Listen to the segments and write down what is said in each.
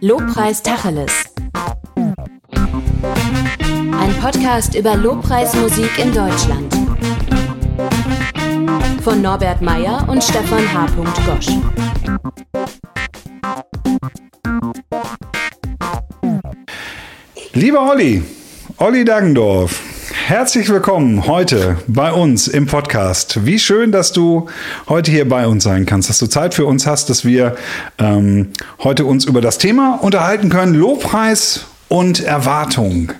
Lobpreis Tacheles. Ein Podcast über Lobpreismusik in Deutschland. Von Norbert Meyer und Stefan H. Gosch. Lieber Olli, Olli Daggendorf, herzlich willkommen heute bei uns im Podcast. Wie schön, dass du heute hier bei uns sein kannst, dass du Zeit für uns hast, dass wir ähm, heute uns über das Thema unterhalten können, Lobpreis und Erwartung.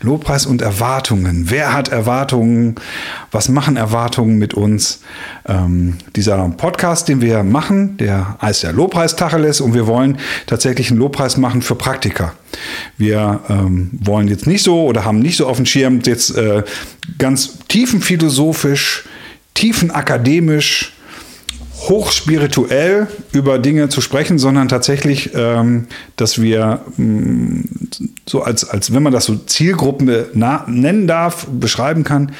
Lobpreis und Erwartungen. Wer hat Erwartungen? Was machen Erwartungen mit uns? Ähm, dieser Podcast, den wir machen, der heißt ja Lobpreis Tacheles und wir wollen tatsächlich einen Lobpreis machen für Praktiker. Wir ähm, wollen jetzt nicht so oder haben nicht so auf dem Schirm jetzt äh, ganz tiefenphilosophisch, tiefenakademisch hochspirituell über Dinge zu sprechen, sondern tatsächlich, ähm, dass wir mh, mm, so als, als wenn man das so Zielgruppen nennen darf, beschreiben kann,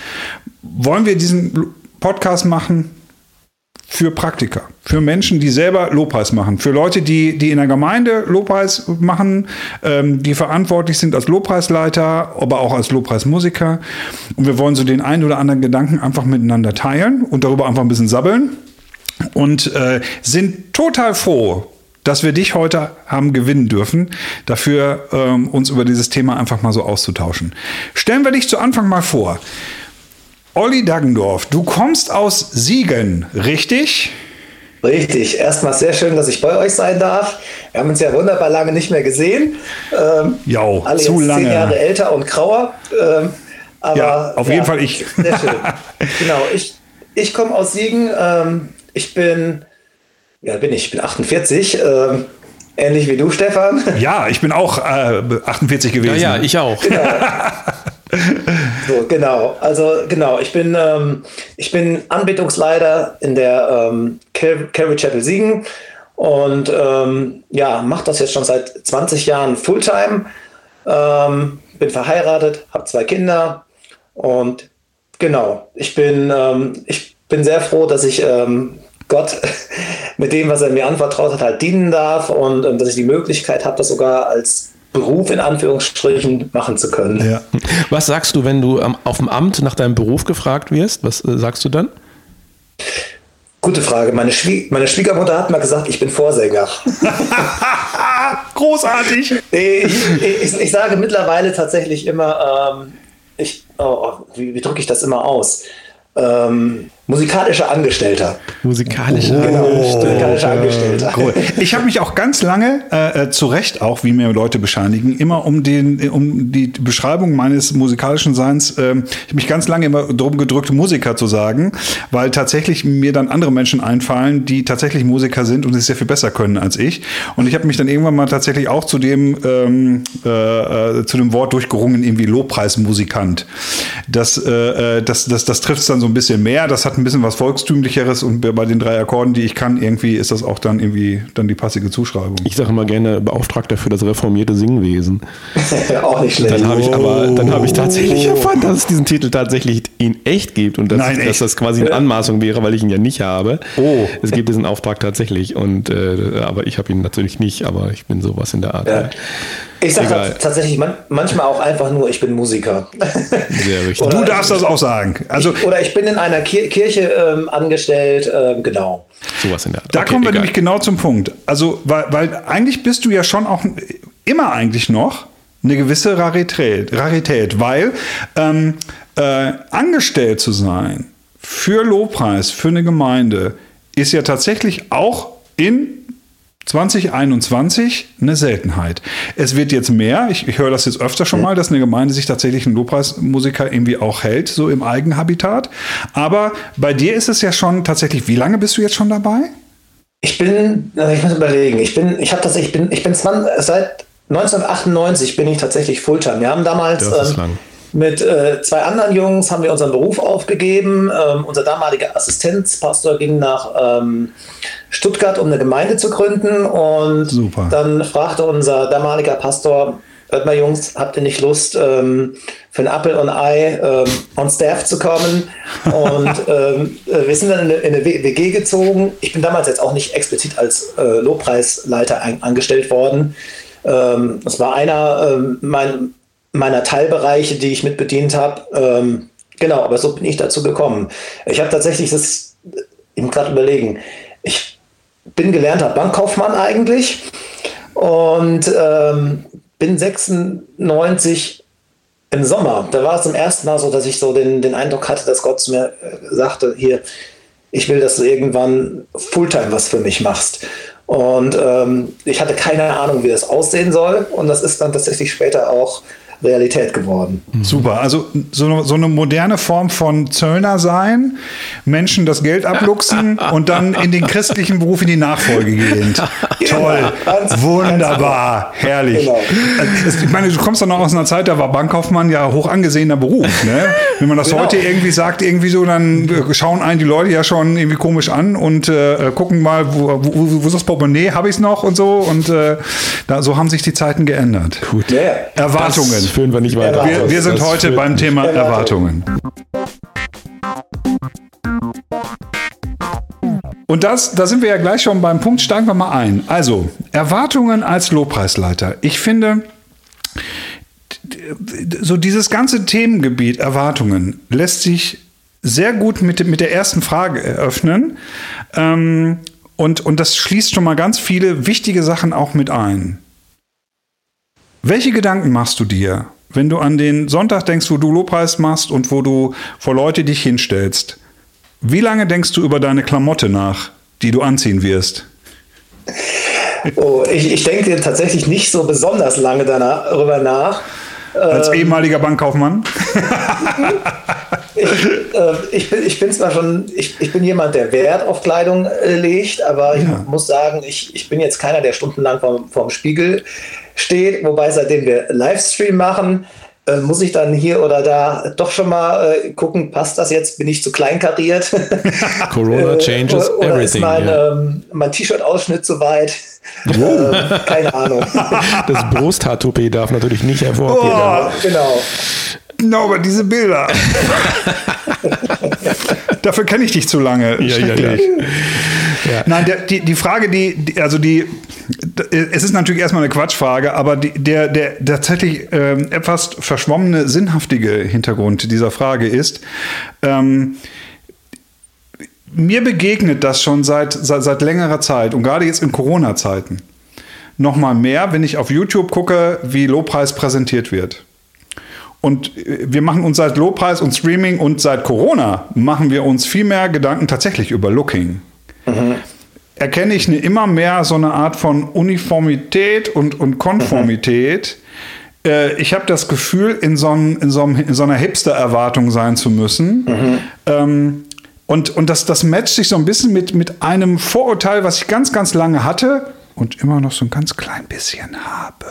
wollen wir diesen Podcast machen für Praktiker, für Menschen, die selber Lobpreis machen, für Leute, die, die in der Gemeinde Lobpreis machen, ähm, die verantwortlich sind als Lobpreisleiter, aber auch als Lobpreismusiker. Und wir wollen so den einen oder anderen Gedanken einfach miteinander teilen und darüber einfach ein bisschen sabbeln und äh, sind total froh, dass wir dich heute haben gewinnen dürfen, dafür ähm, uns über dieses Thema einfach mal so auszutauschen. Stellen wir dich zu Anfang mal vor. Olli Daggendorf, du kommst aus Siegen, richtig? Richtig. Erstmal sehr schön, dass ich bei euch sein darf. Wir haben uns ja wunderbar lange nicht mehr gesehen. Ähm, ja, alle zu jetzt lange. zehn Jahre älter und grauer. Ähm, aber, ja, auf ja, jeden Fall ich. Sehr schön. genau, ich, ich komme aus Siegen. Ähm, ich bin, ja, bin ich, ich bin 48. Ähm, ähnlich wie du, Stefan. Ja, ich bin auch äh, 48 gewesen. Ja, ja, ich auch. Genau. so, genau. Also genau, ich bin, ähm, ich bin Anbetungsleiter in der ähm, Calvary Chapel Siegen und ähm, ja, mache das jetzt schon seit 20 Jahren Fulltime. Ähm, bin verheiratet, habe zwei Kinder und genau, ich bin, ähm, ich bin sehr froh, dass ich ähm, Gott mit dem, was er mir anvertraut hat, halt dienen darf und, und dass ich die Möglichkeit habe, das sogar als Beruf in Anführungsstrichen machen zu können. Ja. Was sagst du, wenn du auf dem Amt nach deinem Beruf gefragt wirst? Was äh, sagst du dann? Gute Frage. Meine, Schwie meine, Schwiegermutter hat mal gesagt, ich bin Vorsänger. Großartig. Ich, ich, ich, sage mittlerweile tatsächlich immer, ähm, ich, oh, wie, wie drücke ich das immer aus? Ähm, musikalischer Angestellter. Musikalischer, oh, genau, musikalischer Angestellter. Cool. Ich habe mich auch ganz lange, äh, äh, zu Recht auch, wie mir Leute bescheinigen, immer um, den, um die Beschreibung meines musikalischen Seins, äh, ich habe mich ganz lange immer drum gedrückt, Musiker zu sagen, weil tatsächlich mir dann andere Menschen einfallen, die tatsächlich Musiker sind und es sehr viel besser können als ich. Und ich habe mich dann irgendwann mal tatsächlich auch zu dem, ähm, äh, äh zu dem Wort durchgerungen, irgendwie Lobpreismusikant. Das, äh, äh das, das, das trifft es dann so ein bisschen mehr. Das hat ein bisschen was Volkstümlicheres und bei den drei Akkorden, die ich kann, irgendwie ist das auch dann irgendwie dann die passige Zuschreibung. Ich sage immer gerne Beauftragter für das reformierte Singwesen. auch nicht schlecht. Dann habe ich aber, dann habe ich tatsächlich oh. erfahren, dass es diesen Titel tatsächlich in echt gibt und dass, Nein, dass das quasi eine Anmaßung wäre, weil ich ihn ja nicht habe. Oh. Es gibt diesen Auftrag tatsächlich und äh, aber ich habe ihn natürlich nicht, aber ich bin sowas in der Art. Ja. Ich sage tatsächlich man, manchmal auch einfach nur, ich bin Musiker. Sehr richtig. du darfst das auch sagen. Also ich, oder ich bin in einer Kir Kirche ähm, angestellt, ähm, genau. Sowas in der Art. Da okay, kommen wir egal. nämlich genau zum Punkt. Also, weil, weil eigentlich bist du ja schon auch immer eigentlich noch eine gewisse Rarität, Rarität weil ähm, äh, angestellt zu sein für Lobpreis, für eine Gemeinde, ist ja tatsächlich auch in 2021 eine Seltenheit. Es wird jetzt mehr, ich, ich höre das jetzt öfter schon mal, dass eine Gemeinde sich tatsächlich einen Lobpreismusiker irgendwie auch hält, so im Eigenhabitat. Aber bei dir ist es ja schon tatsächlich, wie lange bist du jetzt schon dabei? Ich bin, also ich muss überlegen, ich bin, ich habe tatsächlich, ich bin, ich bin 20, seit 1998 bin ich tatsächlich Fulltime. Wir haben damals ähm, mit äh, zwei anderen Jungs haben wir unseren Beruf aufgegeben. Ähm, unser damaliger Assistenzpastor ging nach ähm, Stuttgart, um eine Gemeinde zu gründen. Und Super. dann fragte unser damaliger Pastor, hört mal Jungs, habt ihr nicht Lust, ähm, für ein Apple und Ei ähm, on Staff zu kommen? Und ähm, äh, wir sind dann in eine, in eine, WG gezogen. Ich bin damals jetzt auch nicht explizit als äh, Lobpreisleiter ein, angestellt worden. Ähm, das war einer ähm, mein, meiner Teilbereiche, die ich mitbedient habe. Ähm, genau, aber so bin ich dazu gekommen. Ich habe tatsächlich das, ich muss gerade überlegen, ich bin gelernter Bankkaufmann eigentlich und ähm, bin 96 im Sommer. Da war es zum ersten Mal so, dass ich so den, den Eindruck hatte, dass Gott zu mir äh, sagte, hier, ich will, dass du irgendwann Fulltime was für mich machst. Und ähm, ich hatte keine Ahnung, wie das aussehen soll. Und das ist dann tatsächlich später auch Realität geworden. Super, also so, so eine moderne Form von Zöllner sein, Menschen das Geld abluchsen und dann in den christlichen Beruf in die Nachfolge gehen. Toll, ganz, wunderbar, ganz herrlich. Genau. Ich meine, du kommst doch noch aus einer Zeit, da war Bankkaufmann ja hoch angesehener Beruf. Ne? Wenn man das genau. heute irgendwie sagt, irgendwie so, dann schauen einen die Leute ja schon irgendwie komisch an und äh, gucken mal, wo, wo, wo ist das Portemonnaie, habe ich es noch und so. Und äh, da, so haben sich die Zeiten geändert. Gut. Ja, Erwartungen führen wir nicht weiter. Wir, wir sind heute beim Thema Erwartungen. Und das, da sind wir ja gleich schon beim Punkt, steigen wir mal ein. Also, Erwartungen als Lobpreisleiter. Ich finde, so dieses ganze Themengebiet Erwartungen lässt sich sehr gut mit, mit der ersten Frage eröffnen. Ähm, und, und das schließt schon mal ganz viele wichtige Sachen auch mit ein. Welche Gedanken machst du dir, wenn du an den Sonntag denkst, wo du Lobpreis machst und wo du vor Leute dich hinstellst? Wie lange denkst du über deine Klamotte nach, die du anziehen wirst? Oh, ich, ich denke tatsächlich nicht so besonders lange darüber nach. Als ähm, ehemaliger Bankkaufmann? ich, äh, ich, bin, ich bin zwar schon, ich, ich bin jemand, der Wert auf Kleidung äh, legt, aber ja. ich muss sagen, ich, ich bin jetzt keiner, der stundenlang vorm, vorm Spiegel steht. Wobei seitdem wir Livestream machen, äh, muss ich dann hier oder da doch schon mal äh, gucken, passt das jetzt? Bin ich zu klein kariert? Corona changes oder, oder everything. Ist mein, yeah. ähm, mein T-Shirt-Ausschnitt zu weit? Oh. äh, keine Ahnung. das Brusthaar-Toupet darf natürlich nicht hervorgehen. Oh, genau. No, aber diese Bilder. Dafür kenne ich dich zu lange. Ja, ja, ja. Nein, der, die, die Frage, die, die, also die, es ist natürlich erstmal eine Quatschfrage, aber die, der, der tatsächlich ähm, etwas verschwommene, sinnhaftige Hintergrund dieser Frage ist, ähm, mir begegnet das schon seit, seit, seit längerer Zeit und gerade jetzt in Corona-Zeiten noch mal mehr, wenn ich auf YouTube gucke, wie Lobpreis präsentiert wird. Und äh, wir machen uns seit Lobpreis und Streaming und seit Corona machen wir uns viel mehr Gedanken tatsächlich über Looking. Mhm. Erkenne ich eine immer mehr so eine Art von Uniformität und, und Konformität. Mhm. Äh, ich habe das Gefühl, in so, einem, in so, einem, in so einer Hipster-Erwartung sein zu müssen. Mhm. Ähm, und, und das, das matcht sich so ein bisschen mit, mit einem Vorurteil, was ich ganz, ganz lange hatte und immer noch so ein ganz klein bisschen habe.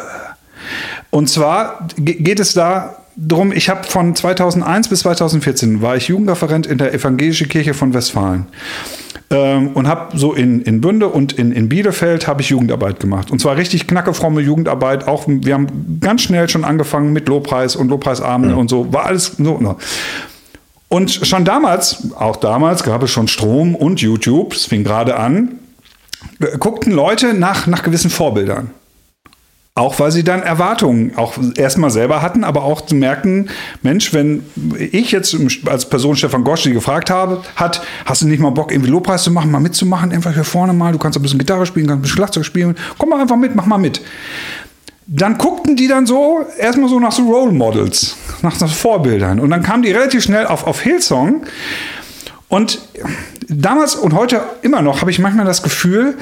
Und zwar geht es da drum, ich habe von 2001 bis 2014 war ich Jugendreferent in der Evangelischen Kirche von Westfalen. Ähm, und habe so in, in Bünde und in, in Bielefeld habe ich Jugendarbeit gemacht. Und zwar richtig knackefromme Jugendarbeit. Auch wir haben ganz schnell schon angefangen mit Lobpreis und Lobpreisabende mhm. und so. War alles so. Ne. Und schon damals, auch damals gab es schon Strom und YouTube, es fing gerade an, guckten Leute nach, nach gewissen Vorbildern. Auch weil sie dann Erwartungen auch erstmal selber hatten, aber auch zu merken, Mensch, wenn ich jetzt als Person Stefan Gosch die gefragt habe, hat, hast du nicht mal Bock, irgendwie Lobpreis zu machen, mal mitzumachen, einfach hier vorne mal, du kannst ein bisschen Gitarre spielen, kannst ein bisschen Schlagzeug spielen, komm mal einfach mit, mach mal mit. Dann guckten die dann so erstmal so nach so Role Models, nach so Vorbildern. Und dann kamen die relativ schnell auf, auf Hillsong. Und damals und heute immer noch habe ich manchmal das Gefühl,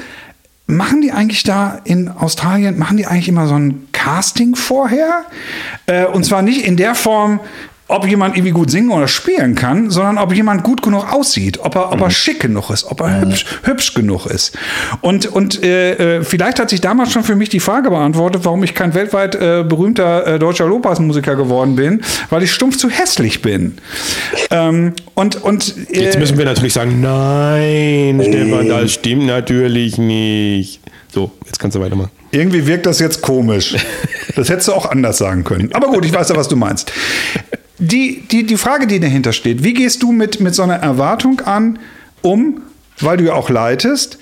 Machen die eigentlich da in Australien, machen die eigentlich immer so ein Casting vorher? Äh, und zwar nicht in der Form, ob jemand irgendwie gut singen oder spielen kann, sondern ob jemand gut genug aussieht, ob er, ob er mhm. schick genug ist, ob er mhm. hübsch, hübsch, genug ist. Und, und äh, äh, vielleicht hat sich damals schon für mich die Frage beantwortet, warum ich kein weltweit äh, berühmter äh, deutscher Lobpreismusiker geworden bin, weil ich stumpf zu hässlich bin. Ähm, und, und, äh, Jetzt müssen wir natürlich sagen, nein, Stefan, das stimmt natürlich nicht. So, jetzt kannst du weitermachen. Irgendwie wirkt das jetzt komisch. Das hättest du auch anders sagen können. Aber gut, ich weiß ja, was du meinst. Die, die, die Frage, die dahinter steht, wie gehst du mit, mit so einer Erwartung an, um, weil du ja auch leitest,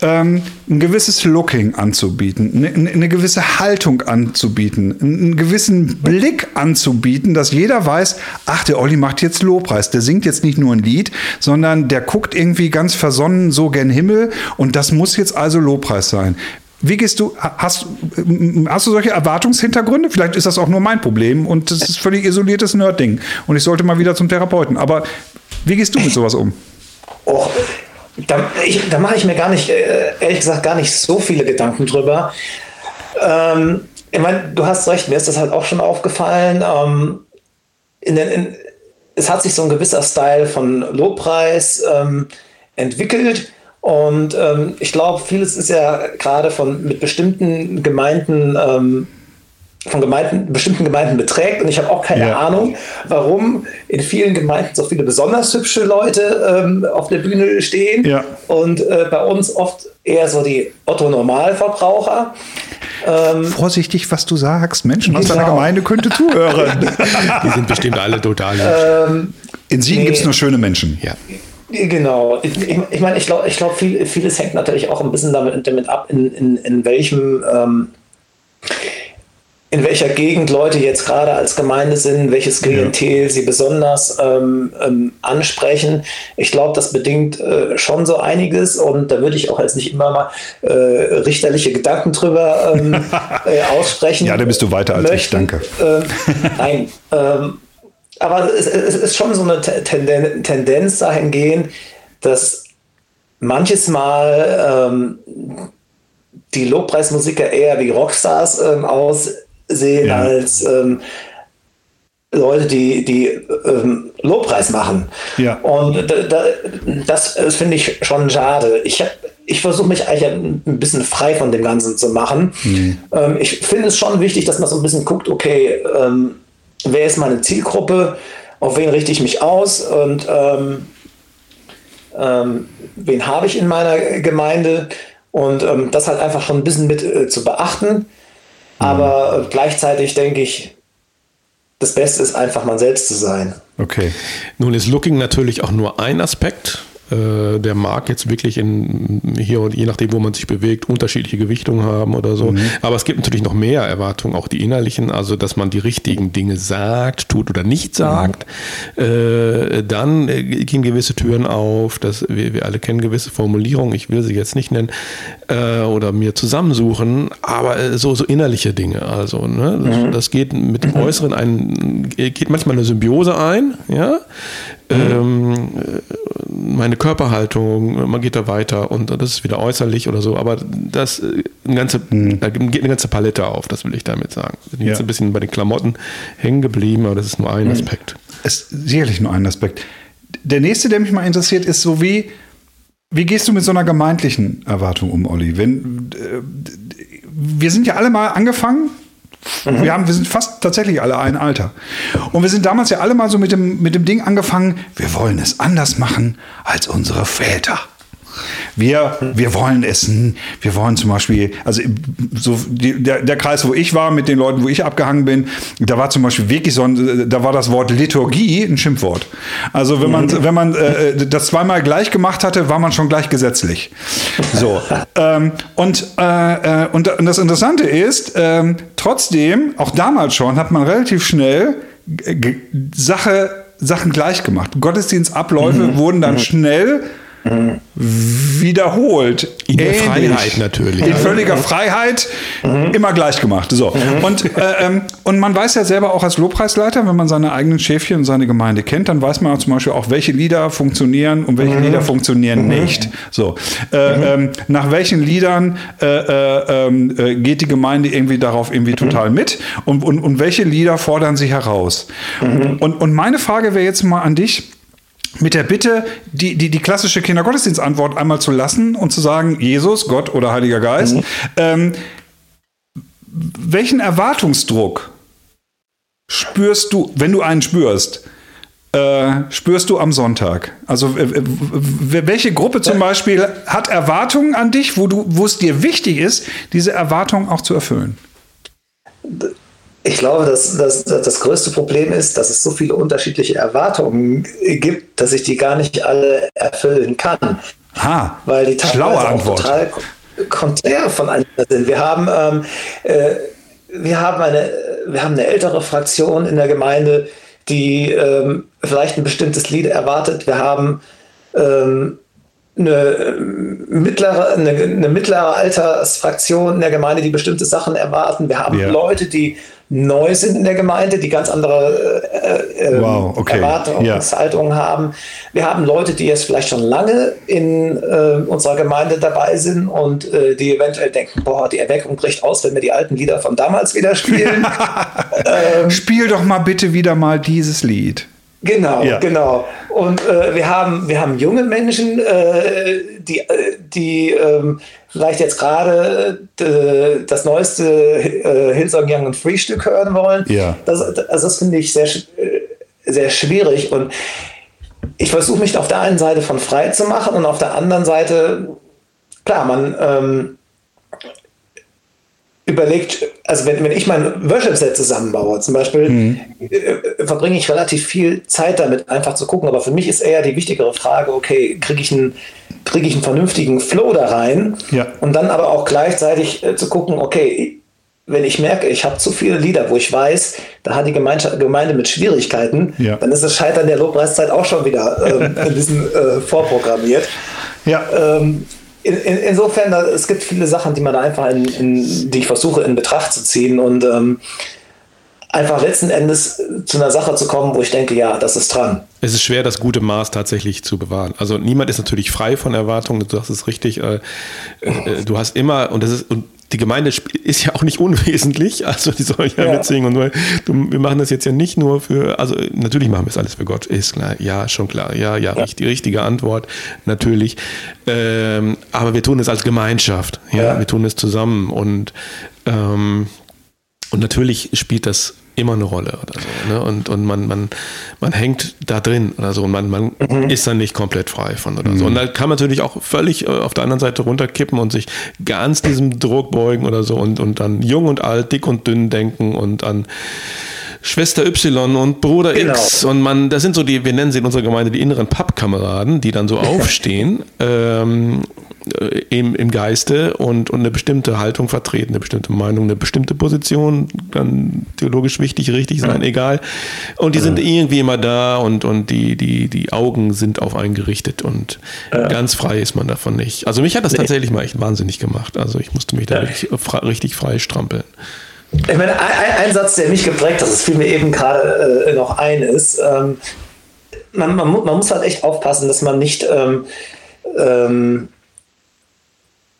ähm, ein gewisses Looking anzubieten, eine, eine, gewisse Haltung anzubieten, einen gewissen Blick anzubieten, dass jeder weiß, ach, der Olli macht jetzt Lobpreis, der singt jetzt nicht nur ein Lied, sondern der guckt irgendwie ganz versonnen so gen Himmel und das muss jetzt also Lobpreis sein. Wie gehst du, hast, hast du solche Erwartungshintergründe? Vielleicht ist das auch nur mein Problem und das ist völlig isoliertes Nerd-Ding und ich sollte mal wieder zum Therapeuten. Aber wie gehst du mit sowas um? Oh, da, da mache ich mir gar nicht, äh, ehrlich gesagt, gar nicht so viele Gedanken drüber. Ähm, ich meine, du hast recht, mir ist das halt auch schon aufgefallen. Ähm, in den, in, es hat sich so ein gewisser Style von Lobpreis ähm, entwickelt. Und ähm, ich glaube, vieles ist ja gerade von mit bestimmten Gemeinden ähm, von Gemeinden, bestimmten Gemeinden beträgt. Und ich habe auch keine ja. Ahnung, warum in vielen Gemeinden so viele besonders hübsche Leute ähm, auf der Bühne stehen ja. und äh, bei uns oft eher so die Otto-Normalverbraucher. Ähm, Vorsichtig, was du sagst. Menschen aus deiner genau. Gemeinde könnte zuhören. die sind bestimmt alle total. Ähm, in Siegen nee, gibt es nur schöne Menschen. Ja. Genau. Ich, ich, ich meine, ich glaube, ich glaub, viel, vieles hängt natürlich auch ein bisschen damit, damit ab, in, in, in welchem ähm, in welcher Gegend Leute jetzt gerade als Gemeinde sind, welches Klientel ja. sie besonders ähm, ähm, ansprechen. Ich glaube, das bedingt äh, schon so einiges und da würde ich auch jetzt nicht immer mal äh, richterliche Gedanken drüber ähm, äh, aussprechen. Ja, da bist du weiter als möchten. ich, danke. Ähm, nein, ähm, aber es, es, ist schon so eine Tenden Tendenz dahingehend, dass manches Mal ähm, die Lobpreismusiker eher wie Rockstars ähm, aus sehen ja. als ähm, Leute, die, die ähm, Lobpreis machen. Ja. Und da, da, das, das finde ich schon schade. Ich, ich versuche mich eigentlich ein bisschen frei von dem Ganzen zu machen. Mhm. Ähm, ich finde es schon wichtig, dass man so ein bisschen guckt, okay, ähm, wer ist meine Zielgruppe, auf wen richte ich mich aus und ähm, ähm, wen habe ich in meiner Gemeinde und ähm, das halt einfach schon ein bisschen mit äh, zu beachten. Aber gleichzeitig denke ich, das Beste ist einfach man selbst zu sein. Okay. Nun ist Looking natürlich auch nur ein Aspekt äh, der mag jetzt wirklich in hier und je nachdem, wo man sich bewegt, unterschiedliche Gewichtungen haben oder so. Mhm. Aber es gibt natürlich noch mehr Erwartungen, auch die innerlichen, also dass man die richtigen Dinge sagt, tut oder nicht sagt. Mhm. Äh, dann äh, gehen gewisse Türen auf, dass wir, wir alle kennen gewisse Formulierungen, ich will sie jetzt nicht nennen, äh, oder mir zusammensuchen, aber äh, so, so innerliche Dinge. Also, ne, das, mhm. das geht mit dem mhm. Äußeren ein, geht manchmal eine Symbiose ein, ja. Mhm. Ähm, meine Körperhaltung, man geht da weiter und das ist wieder äußerlich oder so, aber das äh, eine ganze, mhm. da geht eine ganze Palette auf, das will ich damit sagen. Ich bin ja. jetzt ein bisschen bei den Klamotten hängen geblieben, aber das ist nur ein mhm. Aspekt. Es ist sicherlich nur ein Aspekt. Der nächste, der mich mal interessiert, ist so wie, wie gehst du mit so einer gemeindlichen Erwartung um, Olli? Wenn, äh, wir sind ja alle mal angefangen Mhm. Wir, haben, wir sind fast tatsächlich alle ein Alter. Und wir sind damals ja alle mal so mit dem, mit dem Ding angefangen, wir wollen es anders machen als unsere Väter. Wir, wir wollen essen. Wir wollen zum Beispiel, also so die, der, der Kreis, wo ich war, mit den Leuten, wo ich abgehangen bin, da war zum Beispiel wirklich so ein, da war das Wort Liturgie ein Schimpfwort. Also wenn man, mhm. wenn man äh, das zweimal gleich gemacht hatte, war man schon gleich gesetzlich. So. ähm, und, äh, äh und das Interessante ist, ähm, trotzdem, auch damals schon, hat man relativ schnell Sache, Sachen gleich gemacht. Gottesdienstabläufe mhm. wurden dann mhm. schnell wiederholt. In der Ähnlich. Freiheit natürlich. In völliger Freiheit, mhm. immer gleich gemacht. So. Mhm. Und, äh, ähm, und man weiß ja selber auch als Lobpreisleiter, wenn man seine eigenen Schäfchen und seine Gemeinde kennt, dann weiß man auch zum Beispiel auch, welche Lieder funktionieren und welche mhm. Lieder funktionieren mhm. nicht. So. Äh, mhm. ähm, nach welchen Liedern äh, äh, ähm, äh, geht die Gemeinde irgendwie darauf irgendwie mhm. total mit und, und, und welche Lieder fordern sie heraus? Und, und meine Frage wäre jetzt mal an dich, mit der Bitte, die, die, die klassische Kindergottesdienstantwort einmal zu lassen und zu sagen, Jesus, Gott oder Heiliger Geist, mhm. ähm, welchen Erwartungsdruck spürst du, wenn du einen spürst, äh, spürst du am Sonntag? Also welche Gruppe zum Beispiel hat Erwartungen an dich, wo, du, wo es dir wichtig ist, diese Erwartungen auch zu erfüllen? Ich glaube, dass, dass, dass, das größte Problem ist, dass es so viele unterschiedliche Erwartungen gibt, dass ich die gar nicht alle erfüllen kann. Ha, weil die schlaue Antwort. total konträr voneinander sind. Wir haben, ähm, äh, wir, haben eine, wir haben eine ältere Fraktion in der Gemeinde, die ähm, vielleicht ein bestimmtes Lied erwartet. Wir haben ähm, eine mittlere, eine, eine, mittlere Altersfraktion in der Gemeinde, die bestimmte Sachen erwarten. Wir haben ja. Leute, die neu sind in der Gemeinde, die ganz andere äh, äh, wow, okay. Erwartungshaltungen ja. haben. Wir haben Leute, die jetzt vielleicht schon lange in äh, unserer Gemeinde dabei sind und äh, die eventuell denken, boah, die Erweckung bricht aus, wenn wir die alten Lieder von damals wieder spielen. ähm, Spiel doch mal bitte wieder mal dieses Lied. Genau, ja. genau. Und äh, wir, haben, wir haben junge Menschen, äh, die, äh, die ähm, vielleicht jetzt gerade äh, das neueste äh, Hillsong Young and Free Stück hören wollen. Ja. Das, also das finde ich sehr, äh, sehr schwierig. Und ich versuche mich auf der einen Seite von frei zu machen und auf der anderen Seite, klar, man. Ähm, überlegt, also wenn, wenn ich mein Worship-Set zusammenbaue, zum Beispiel, mhm. äh, verbringe ich relativ viel Zeit damit, einfach zu gucken. Aber für mich ist eher die wichtigere Frage, okay, kriege ich einen kriege ich einen vernünftigen Flow da rein ja. und dann aber auch gleichzeitig äh, zu gucken, okay, wenn ich merke, ich habe zu viele Lieder, wo ich weiß, da hat die Gemeinde mit Schwierigkeiten, ja. dann ist das Scheitern der Lobpreiszeit auch schon wieder äh, ein bisschen vorprogrammiert. Ja. Ähm, in, in, insofern, es gibt viele Sachen, die man da einfach in, in, die ich versuche in Betracht zu ziehen. Und ähm, einfach letzten Endes zu einer Sache zu kommen, wo ich denke, ja, das ist dran. Es ist schwer, das gute Maß tatsächlich zu bewahren. Also niemand ist natürlich frei von Erwartungen, du sagst es richtig. Äh, äh, du hast immer, und das ist, und die Gemeinde ist ja auch nicht unwesentlich, also die soll ja, ja. mitsingen und du, wir machen das jetzt ja nicht nur für, also natürlich machen wir es alles für Gott, ist klar, ja, schon klar, ja, ja, ja. die richtige Antwort, natürlich. Ähm, aber wir tun es als Gemeinschaft, ja, ja. wir tun es zusammen und ähm, und natürlich spielt das immer eine Rolle oder so. Ne? Und, und man, man, man hängt da drin oder so und man, man mhm. ist dann nicht komplett frei von oder mhm. so. Und da kann man natürlich auch völlig äh, auf der anderen Seite runterkippen und sich ganz diesem Druck beugen oder so und, und dann jung und alt, dick und dünn denken und an Schwester Y und Bruder genau. X und man, das sind so die, wir nennen sie in unserer Gemeinde die inneren Pappkameraden, die dann so aufstehen ähm, äh, im, im Geiste und, und eine bestimmte Haltung vertreten, eine bestimmte Meinung, eine bestimmte Position, dann theologisch wichtig, richtig sein, ja. egal. Und die sind irgendwie immer da und, und die, die, die Augen sind auf einen gerichtet und ja. ganz frei ist man davon nicht. Also mich hat das nee. tatsächlich mal echt wahnsinnig gemacht. Also ich musste mich da ja. richtig, richtig frei strampeln. Ich meine, ein, ein, Satz, der mich geprägt hat, das fiel mir eben gerade äh, noch ein, ist, ähm, man, man, man, muss halt echt aufpassen, dass man nicht ähm, ähm,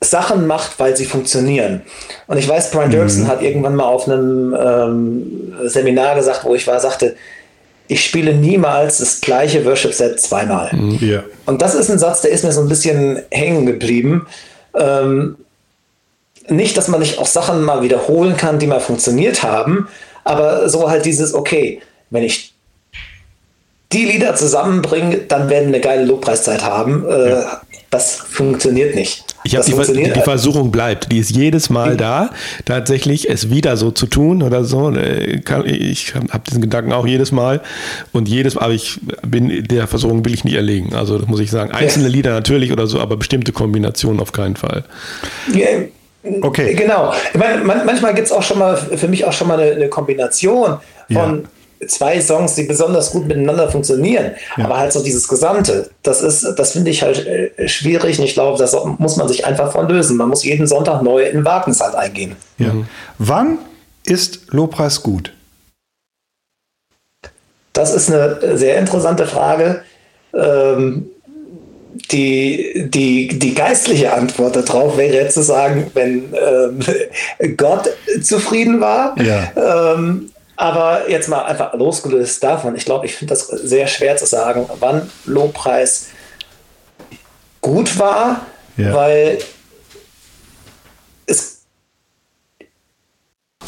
Sachen macht, weil sie funktionieren. Und ich weiß, Brian Dirksen mhm. hat irgendwann mal auf einem ähm, Seminar gesagt, wo ich war, sagte, ich spiele niemals das gleiche Worship-Set zweimal. Mhm. Yeah. Und das ist ein Satz, der ist mir so ein bisschen hängen geblieben. Ähm, nicht, dass man nicht auch Sachen mal wiederholen kann, die mal funktioniert haben, aber so halt dieses, okay, wenn ich die Lieder zusammenbringe, dann werden wir eine geile Lobpreiszeit haben. Äh, ja. Das funktioniert nicht. Ich habe die, die, Versuchung bleibt, die ist jedes Mal da, tatsächlich es wieder so zu tun oder so. Äh, ich habe diesen Gedanken auch jedes Mal und jedes Mal, aber ich bin der Versuchung will ich nicht erlegen. Also das muss ich sagen. Einzelne. Lieder natürlich oder so, aber bestimmte Kombinationen auf keinen Fall. Ja, Okay. Genau. Ich meine, manchmal gibt es auch schon mal für mich auch schon mal eine, eine Kombination von ja. Zwei Songs, die besonders gut miteinander funktionieren. Ja. Aber halt so dieses Gesamte, das ist, das finde ich halt äh, schwierig und ich glaube, das muss man sich einfach von lösen. Man muss jeden Sonntag neu in Wagnis halt eingehen. Ja. Mhm. Wann ist Lobpreis gut? Das ist eine sehr interessante Frage. Ähm, die, die, die geistliche Antwort darauf wäre jetzt zu sagen, wenn ähm, Gott zufrieden war. Ja. Ähm, aber jetzt mal einfach losgelöst davon, ich glaube, ich finde das sehr schwer zu sagen, wann Lobpreis gut war, ja. weil es,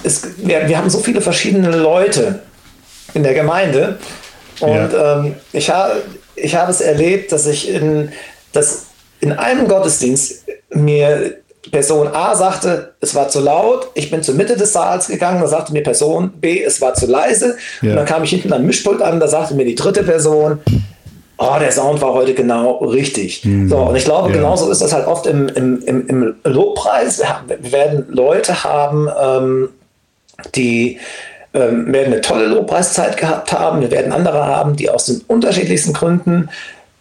es wir, wir haben so viele verschiedene Leute in der Gemeinde Und ja. ähm, ich, ha ich habe es erlebt, dass ich in, dass in einem Gottesdienst mir Person A sagte, es war zu laut, ich bin zur Mitte des Saals gegangen, da sagte mir Person B, es war zu leise. Ja. Und dann kam ich hinten am Mischpult an, da sagte mir die dritte Person, oh, der Sound war heute genau richtig. Mhm. So, und ich glaube, ja. genauso ist das halt oft im, im, im, im Lobpreis. Wir werden Leute haben, ähm, die ähm, werden eine tolle Lobpreiszeit gehabt haben. Wir werden andere haben, die aus den unterschiedlichsten Gründen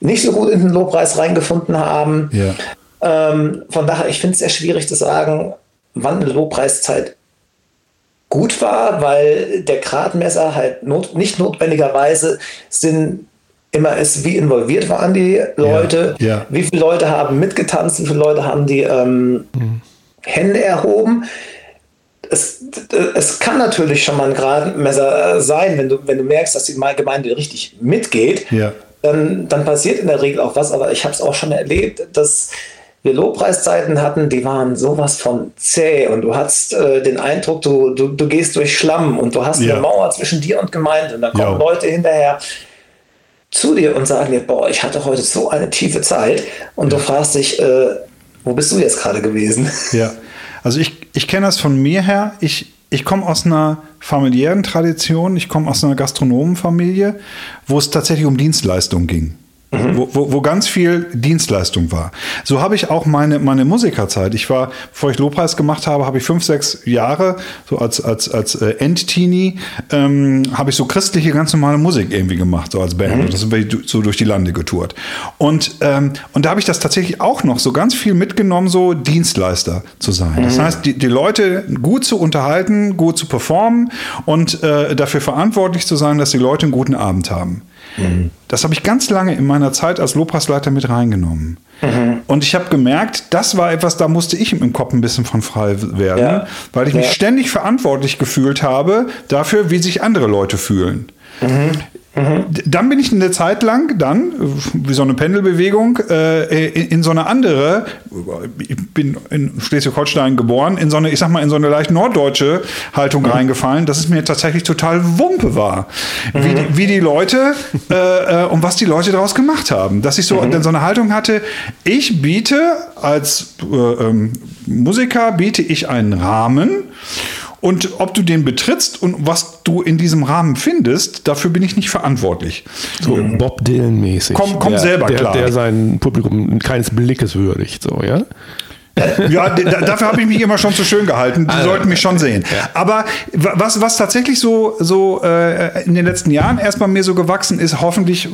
nicht so gut in den Lobpreis reingefunden haben. Ja. Ähm, von daher, ich finde es sehr schwierig zu sagen, wann eine Lobpreiszeit gut war, weil der Gradmesser halt not, nicht notwendigerweise sind immer ist, wie involviert waren die Leute, ja, ja. wie viele Leute haben mitgetanzt, wie viele Leute haben die ähm, mhm. Hände erhoben. Es, es kann natürlich schon mal ein Gradmesser sein, wenn du, wenn du merkst, dass die Gemeinde richtig mitgeht, ja. dann, dann passiert in der Regel auch was, aber ich habe es auch schon erlebt, dass wir Lobpreiszeiten hatten, die waren sowas von zäh und du hast äh, den Eindruck, du, du, du gehst durch Schlamm und du hast ja. eine Mauer zwischen dir und Gemeinde und dann kommen ja. Leute hinterher zu dir und sagen dir, boah, ich hatte heute so eine tiefe Zeit und ja. du fragst dich, äh, wo bist du jetzt gerade gewesen? Ja, also ich, ich kenne das von mir her. Ich, ich komme aus einer familiären Tradition, ich komme aus einer Gastronomenfamilie, wo es tatsächlich um Dienstleistung ging. Mhm. Wo, wo, wo ganz viel Dienstleistung war. So habe ich auch meine, meine Musikerzeit. Ich war, bevor ich Lobpreis gemacht habe, habe ich fünf, sechs Jahre, so als, als, als äh, Endteenie, ähm, habe ich so christliche, ganz normale Musik irgendwie gemacht, so als Band. Mhm. Und das sind wir so durch die Lande getourt. Und, ähm, und da habe ich das tatsächlich auch noch so ganz viel mitgenommen, so Dienstleister zu sein. Mhm. Das heißt, die, die Leute gut zu unterhalten, gut zu performen und äh, dafür verantwortlich zu sein, dass die Leute einen guten Abend haben. Mhm. Das habe ich ganz lange in meiner Zeit als Lobpreisleiter mit reingenommen. Mhm. Und ich habe gemerkt, das war etwas, da musste ich im Kopf ein bisschen von frei werden, ja. weil ich ja. mich ständig verantwortlich gefühlt habe dafür, wie sich andere Leute fühlen. Mhm. Mhm. Dann bin ich eine Zeit lang dann, wie so eine Pendelbewegung, äh, in, so eine andere, ich bin in Schleswig-Holstein geboren, in so eine, ich sag mal, in so eine leicht norddeutsche Haltung mhm. reingefallen, dass es mir tatsächlich total Wumpe war. Mhm. Wie, die, wie, die Leute äh, äh, und was die Leute daraus gemacht haben. Dass ich so, mhm. so eine Haltung hatte, ich biete als äh, ähm, Musiker, biete ich einen Rahmen und ob du den betrittst und was du in diesem Rahmen findest, dafür bin ich nicht verantwortlich. So Bob Dylan-mäßig. Komm, komm der, selber der, klar. Der sein Publikum keines Blickes würdigt, so, ja? ja, dafür habe ich mich immer schon zu schön gehalten. Die also, sollten mich schon sehen. Ja. Aber was, was tatsächlich so, so äh, in den letzten Jahren erstmal mir so gewachsen ist, hoffentlich,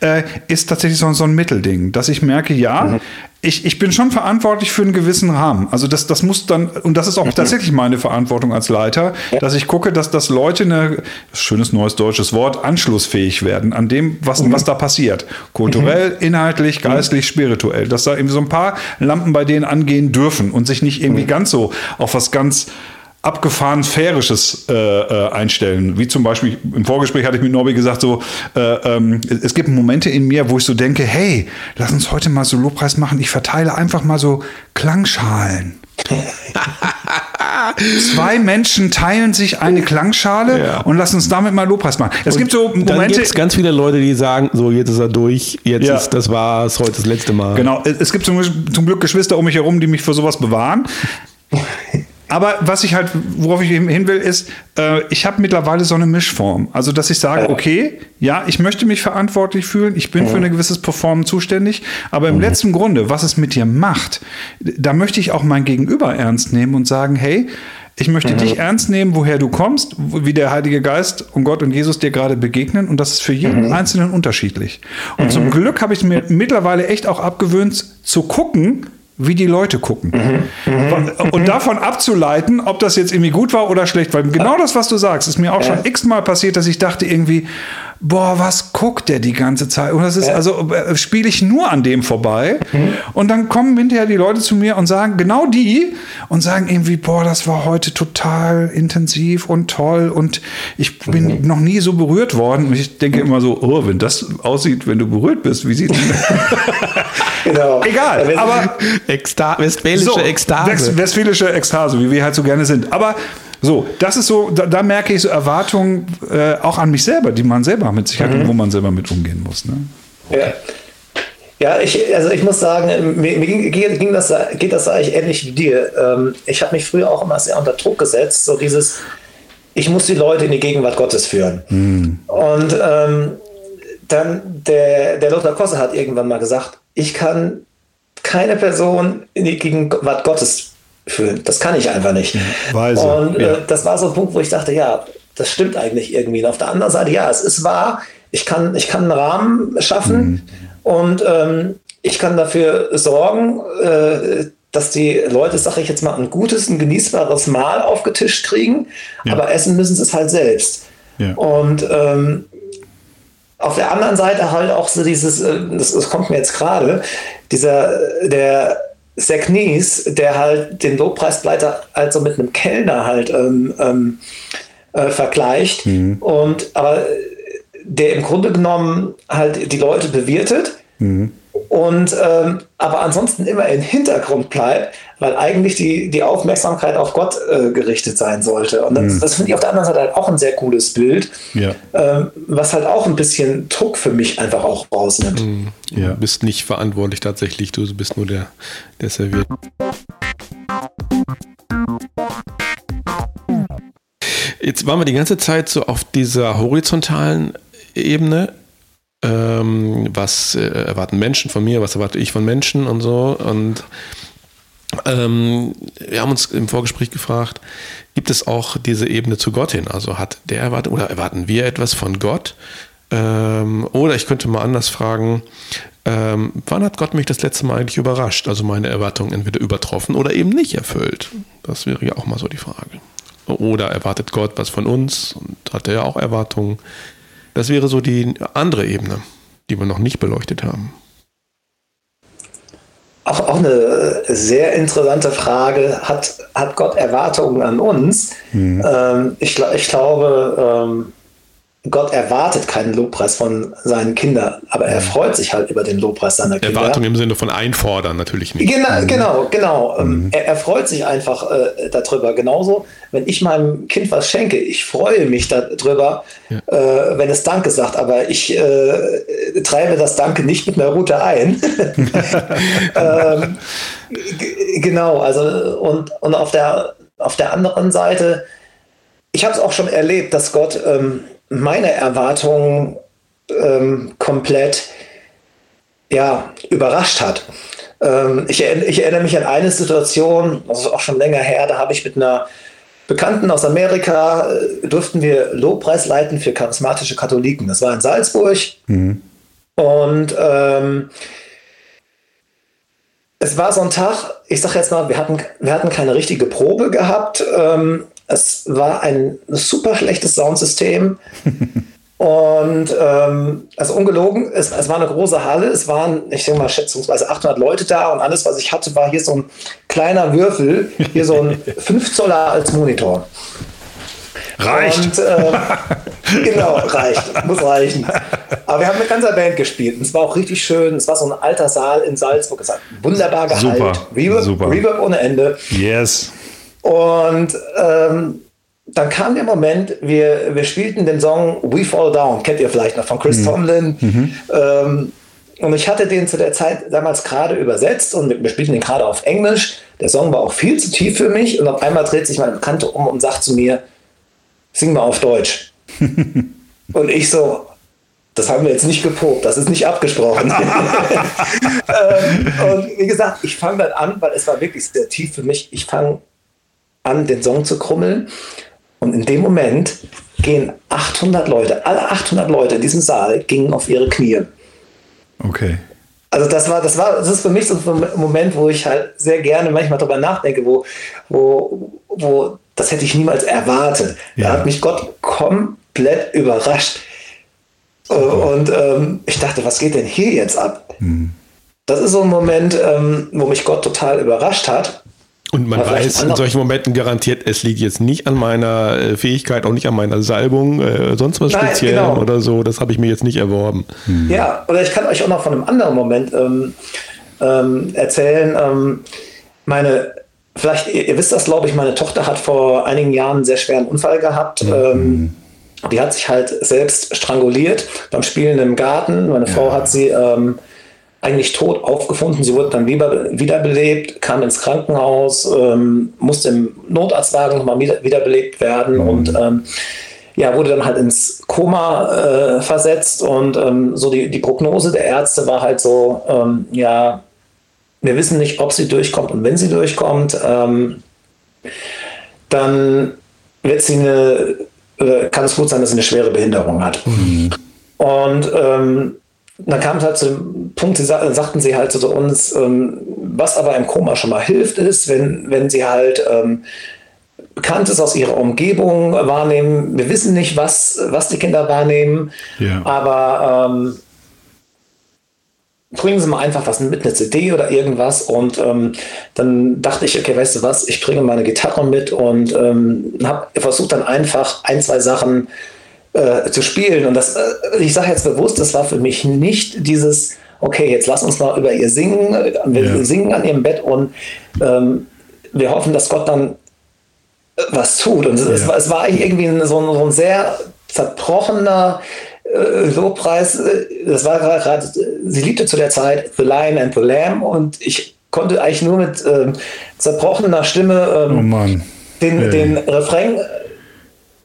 äh, ist tatsächlich so, so ein Mittelding, dass ich merke, ja, mhm ich, ich bin schon verantwortlich für einen gewissen Rahmen. Also das, das muss dann, und das ist auch mhm. tatsächlich meine Verantwortung als Leiter, dass ich gucke, dass, dass Leute eine, schönes neues deutsches Wort, anschlussfähig werden an dem, was, mhm. was da passiert. Kulturell, mhm. inhaltlich, geistlich, spirituell. Dass da irgendwie so ein paar Lampen bei denen angehen dürfen und sich nicht irgendwie mhm. ganz so auf was ganz abgefahren Fährisches äh, äh, einstellen. Wie zum Beispiel im Vorgespräch hatte ich mit Norbi gesagt, so äh, ähm, es gibt Momente in mir, wo ich so denke, hey, lass uns heute mal so Lobpreis machen. Ich verteile einfach mal so Klangschalen. Zwei Menschen teilen sich eine Klangschale ja. und lassen uns damit mal Lobpreis machen. Es und gibt so Momente. Dann gibt ganz viele Leute, die sagen, so jetzt ist er durch, jetzt ja. ist das war's, heute das letzte Mal. Genau. Es gibt zum, zum Glück Geschwister um mich herum, die mich für sowas bewahren. Aber was ich halt, worauf ich hin will, ist, äh, ich habe mittlerweile so eine Mischform. Also, dass ich sage, okay, ja, ich möchte mich verantwortlich fühlen, ich bin mhm. für ein gewisses Performen zuständig, aber im mhm. letzten Grunde, was es mit dir macht, da möchte ich auch mein Gegenüber ernst nehmen und sagen, hey, ich möchte mhm. dich ernst nehmen, woher du kommst, wie der Heilige Geist und Gott und Jesus dir gerade begegnen. Und das ist für jeden mhm. Einzelnen unterschiedlich. Und mhm. zum Glück habe ich mir mittlerweile echt auch abgewöhnt zu gucken, wie die Leute gucken. Mhm. Und davon abzuleiten, ob das jetzt irgendwie gut war oder schlecht, weil genau das, was du sagst, ist mir auch schon x-mal passiert, dass ich dachte irgendwie, boah, was guckt der die ganze Zeit? Und das ist, also äh, spiele ich nur an dem vorbei. Mhm. Und dann kommen hinterher die Leute zu mir und sagen, genau die, und sagen irgendwie, boah, das war heute total intensiv und toll und ich bin mhm. noch nie so berührt worden. Und ich denke immer so, oh, wenn das aussieht, wenn du berührt bist, wie sieht genau. Egal, aber Eksta westfälische so, Ekstase. Westfälische Ekstase, wie wir halt so gerne sind. Aber So, das ist so, da, da merke ich so Erwartungen äh, auch an mich selber, die man selber mit sich hat mhm. und wo man selber mit umgehen muss. Ne? Ja. Ja, ich, also ich muss sagen, mir, mir ging, ging, das, geht das eigentlich ähnlich wie dir. Ähm, ich habe mich früher auch immer sehr unter Druck gesetzt, so dieses, ich muss die Leute in die Gegenwart Gottes führen. Mhm. Und ähm, dann der, der Lothar Kosse hat irgendwann mal gesagt, ich kann keine Person in die Gegenwart Gottes führen. Das kann ich einfach nicht. Weise, und äh, das war so ein Punkt, wo ich dachte, ja, das stimmt eigentlich irgendwie. Und auf der anderen Seite, ja, es ist wahr, ich kann, ich kann einen Rahmen schaffen mhm. und ähm, ich kann dafür sorgen, äh, dass die Leute, sage ich jetzt mal, ein gutes, ein genießbares Mahl aufgetischt kriegen, ja. aber essen müssen sie es halt selbst. Ja. Und ähm, auf der anderen Seite halt auch so dieses, äh, das, das kommt mir jetzt gerade, dieser, der Zach Nies, der halt den Lobpreisleiter also mit einem Kellner halt ähm, ähm, äh, vergleicht mhm. und aber der im Grunde genommen halt die Leute bewirtet mhm und ähm, aber ansonsten immer im Hintergrund bleibt, weil eigentlich die, die Aufmerksamkeit auf Gott äh, gerichtet sein sollte. Und das, mhm. das finde ich auf der anderen Seite halt auch ein sehr cooles Bild, ja. ähm, was halt auch ein bisschen Druck für mich einfach auch rausnimmt. Mhm. Ja. Du bist nicht verantwortlich tatsächlich, du bist nur der, der serviert. Jetzt waren wir die ganze Zeit so auf dieser horizontalen Ebene ähm, was äh, erwarten Menschen von mir, was erwarte ich von Menschen und so. Und ähm, wir haben uns im Vorgespräch gefragt, gibt es auch diese Ebene zu Gott hin? Also hat der erwartet oder erwarten wir etwas von Gott? Ähm, oder ich könnte mal anders fragen, ähm, wann hat Gott mich das letzte Mal eigentlich überrascht? Also meine Erwartungen entweder übertroffen oder eben nicht erfüllt. Das wäre ja auch mal so die Frage. Oder erwartet Gott was von uns und hat er ja auch Erwartungen? Das wäre so die andere Ebene, die wir noch nicht beleuchtet haben. Auch, auch eine sehr interessante Frage. Hat, hat Gott Erwartungen an uns? Mhm. Ähm, ich, ich glaube, ähm, Gott erwartet keinen Lobpreis von seinen Kindern, aber er freut sich halt über den Lobpreis seiner Kinder. Erwartung im Sinne von einfordern natürlich nicht. Genau, mhm. genau. genau. Ähm, mhm. Er, er, freut sich einfach äh, darüber. Genauso, wenn ich meinem Kind was schenke, ich freue mich darüber, ja. äh, wenn es Danke sagt, aber ich äh, treibe das Danke nicht mit einer Route ein. ähm, genau, also und, und auf, der, auf der anderen Seite, ich habe es auch schon erlebt, dass Gott ähm, meine Erwartungen ähm, komplett ja, überrascht hat. Ähm, ich, ich, erinnere mich an eine Situation, das ist auch schon länger her, da habe ich mit einer Bekannten aus Amerika, äh, durften wir Lobpreis leiten für charismatische Katholiken. Das war in Salzburg. Mhm. Und ähm, es war so ein Tag, ich sage jetzt mal, wir hatten, wir hatten keine richtige Probe gehabt. Ähm, es war ein super schlechtes Soundsystem. Und ähm, also ungelogen, es, es, war eine große Halle, es waren, ich denke mal, schätzungsweise 800 Leute da und alles, was ich hatte, war hier so ein kleiner Würfel, hier so ein 5 Zoller als Monitor. Reicht. Und, äh, genau, reicht, muss reichen. Aber wir haben mit ganzer Band gespielt und es war auch richtig schön. Es war so ein alter Saal in Salzburg, es hat wunderbar gehalten. Super, Reverb, super. Reverb ohne Ende. Yes. Und ähm, dann kam der Moment, wir, wir spielten den Song We Fall Down, kennt ihr vielleicht noch von Chris mhm. Tomlin. Mhm. Ähm, und ich hatte den zu der Zeit damals gerade übersetzt und wir spielten den gerade auf Englisch. Der Song war auch viel zu tief für mich und auf einmal dreht sich meine Bekannte um und sagt zu mir, sing mal auf Deutsch. und ich so, das haben wir jetzt nicht geprobt, das ist nicht abgesprochen. ähm, und wie gesagt, ich fange dann an, weil es war wirklich sehr tief für mich. Ich fange an, den Song zu krummeln. Und in dem Moment gehen 800 Leute, alle 800 Leute in diesem Saal gingen auf ihre Knie. Okay. Also das war, das war, das ist für mich so ein Moment, wo ich halt sehr gerne manchmal darüber nachdenke, wo, wo, wo das hätte ich niemals erwartet. Ja. Da hat mich Gott komplett überrascht. Super. Und ähm, ich dachte, was geht denn hier jetzt ab? Mhm. Das ist so ein Moment, ähm, wo mich Gott total überrascht hat. Und man weiß in solchen Momenten garantiert, es liegt jetzt nicht an meiner äh, Fähigkeit, auch nicht an meiner Salbung, äh, sonst was Nein, speziell genau. oder so. Das habe ich mir jetzt nicht erworben. Hm. Ja, oder ich kann euch auch noch von einem anderen Moment ähm, ähm, erzählen. Ähm, meine vielleicht, ihr, ihr, wisst das, glaube ich, meine Tochter hat vor einigen Jahren einen sehr schweren Unfall gehabt. Mhm. Ähm, die hat sich halt selbst stranguliert beim Spielen im Garten. Meine ja. Frau hat sie ähm, eigentlich tot aufgefunden. Sie wurde dann wieder, wiederbelebt, kam ins Krankenhaus, ähm, musste im Notarztwagen nochmal wieder, wiederbelebt werden mhm. und ähm, ja, wurde dann halt ins Koma äh, versetzt und ähm, so die, die Prognose der Ärzte war halt so, ähm, ja, wir wissen nicht, ob sie durchkommt und wenn sie durchkommt, ähm, dann wird sie eine, äh, kann es gut sein, dass sie eine schwere Behinderung hat. Mhm. Und dann kam es halt zu dem Punkt, sie sagten sie halt zu uns, ähm, was aber im Koma schon mal hilft, ist, wenn, wenn sie halt ähm, Bekanntes aus ihrer Umgebung wahrnehmen. Wir wissen nicht, was, was die Kinder wahrnehmen, ja. aber ähm, bringen Sie mal einfach was mit, eine CD oder irgendwas. Und ähm, dann dachte ich, okay, weißt du was, ich bringe meine Gitarre mit und ähm, habe versucht dann einfach ein, zwei Sachen äh, zu spielen. Und das, äh, ich sage jetzt bewusst, das war für mich nicht dieses, okay, jetzt lass uns mal über ihr singen. Wir ja. singen an ihrem Bett und ähm, wir hoffen, dass Gott dann äh, was tut. Und ja. es, war, es war irgendwie so ein, so ein sehr zerbrochener äh, Lobpreis. Äh, das war gerade, sie liebte zu der Zeit The Lion and the Lamb und ich konnte eigentlich nur mit äh, zerbrochener Stimme ähm, oh den, den Refrain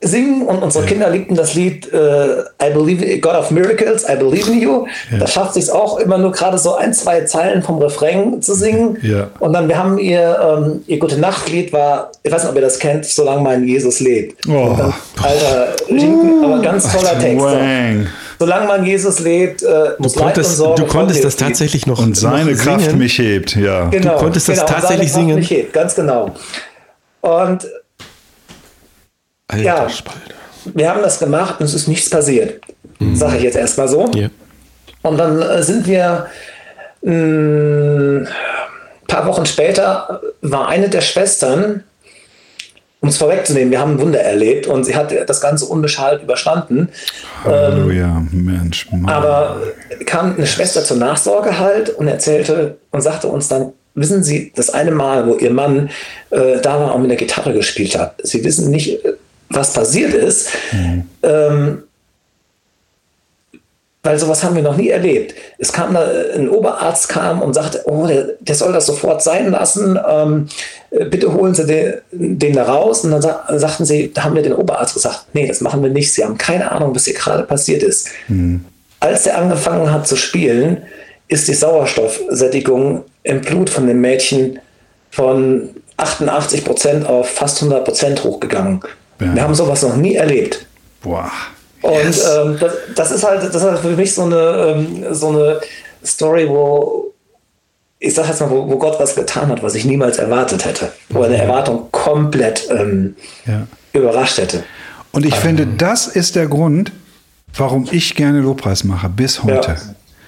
singen und unsere ja. Kinder liebten das Lied äh, I Believe God of Miracles, I Believe in You. Ja. Da schafft sich auch immer nur gerade so ein, zwei Zeilen vom Refrain zu singen. Ja. Und dann, wir haben ihr, ähm, ihr Gute Nachtlied war, ich weiß nicht, ob ihr das kennt, Solange mein Jesus lebt. Oh. Dann, Alter, uh, aber ganz toller Text. Wang. Solange man Jesus lebt, äh, du konntest, du konntest das tatsächlich noch und seine noch Kraft mich hebt, ja. Genau, du konntest das genau, tatsächlich singen. Mich hebt, ganz genau. Und Alter ja, Spalte. wir haben das gemacht und es ist nichts passiert. Mhm. Sage ich jetzt erstmal so. Yeah. Und dann äh, sind wir ein paar Wochen später, war eine der Schwestern, um es vorwegzunehmen, wir haben ein Wunder erlebt und sie hat das Ganze unbeschadet überstanden. Halleluja, ähm, Mensch. Mann. Aber kam eine Schwester zur Nachsorge halt und erzählte und sagte uns dann, wissen Sie, das eine Mal, wo Ihr Mann äh, da war und mit der Gitarre gespielt hat, Sie wissen nicht, was passiert ist. Mhm. Ähm, weil sowas haben wir noch nie erlebt. Es kam da, ein Oberarzt kam und sagte, oh, der, der soll das sofort sein lassen, ähm, bitte holen Sie den, den da raus. Und dann sa sagten sie, da haben wir den Oberarzt gesagt, nee, das machen wir nicht. Sie haben keine Ahnung, was hier gerade passiert ist. Mhm. Als er angefangen hat zu spielen, ist die Sauerstoffsättigung im Blut von dem Mädchen von 88 Prozent auf fast 100 Prozent hochgegangen. Ja. Wir haben sowas noch nie erlebt. Boah. Und ähm, das, das, ist halt, das ist halt für mich so eine, ähm, so eine Story, wo ich sag jetzt mal, wo, wo, Gott was getan hat, was ich niemals erwartet hätte, wo eine Erwartung komplett ähm, ja. überrascht hätte. Und ich ähm. finde, das ist der Grund, warum ich gerne Lobpreis mache, bis heute. Ja.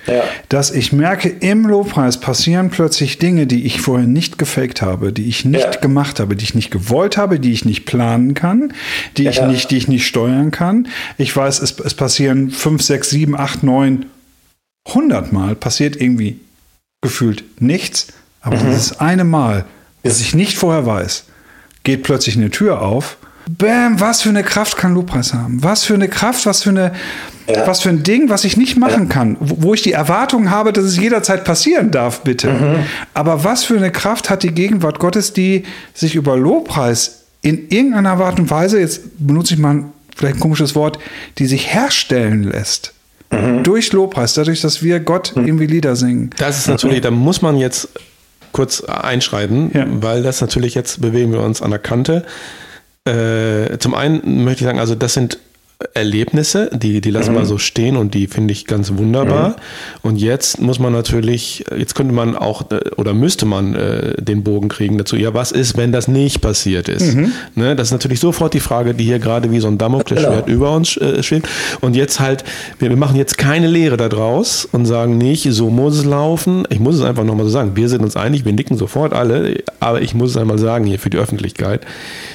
Ja. Dass ich merke, im Lobpreis passieren plötzlich Dinge, die ich vorher nicht gefaked habe, die ich nicht ja. gemacht habe, die ich nicht gewollt habe, die ich nicht planen kann, die ja. ich nicht, die ich nicht steuern kann. Ich weiß, es, es passieren fünf, sechs, sieben, acht, neun, hundert Mal passiert irgendwie gefühlt nichts, aber mhm. dieses eine Mal, das ich nicht vorher weiß, geht plötzlich eine Tür auf. Bam, was für eine Kraft kann Lobpreis haben? Was für eine Kraft, was für eine, ja. Was für ein Ding, was ich nicht machen ja. kann, wo ich die Erwartung habe, dass es jederzeit passieren darf, bitte. Mhm. Aber was für eine Kraft hat die Gegenwart Gottes, die sich über Lobpreis in irgendeiner Art und Weise, jetzt benutze ich mal vielleicht ein komisches Wort, die sich herstellen lässt. Mhm. Durch Lobpreis, dadurch, dass wir Gott mhm. irgendwie Lieder singen. Das ist natürlich, da muss man jetzt kurz einschreiten, ja. weil das natürlich jetzt bewegen wir uns an der Kante. Äh, zum einen möchte ich sagen, also das sind Erlebnisse, die, die lassen mhm. wir so stehen und die finde ich ganz wunderbar. Mhm. Und jetzt muss man natürlich, jetzt könnte man auch äh, oder müsste man äh, den Bogen kriegen dazu, ja, was ist, wenn das nicht passiert ist? Mhm. Ne, das ist natürlich sofort die Frage, die hier gerade wie so ein Damoklesschwert genau. über uns äh, schwebt. Und jetzt halt, wir, wir machen jetzt keine Lehre daraus und sagen nicht, so muss es laufen. Ich muss es einfach nochmal so sagen. Wir sind uns einig, wir nicken sofort alle, aber ich muss es einmal sagen hier für die Öffentlichkeit,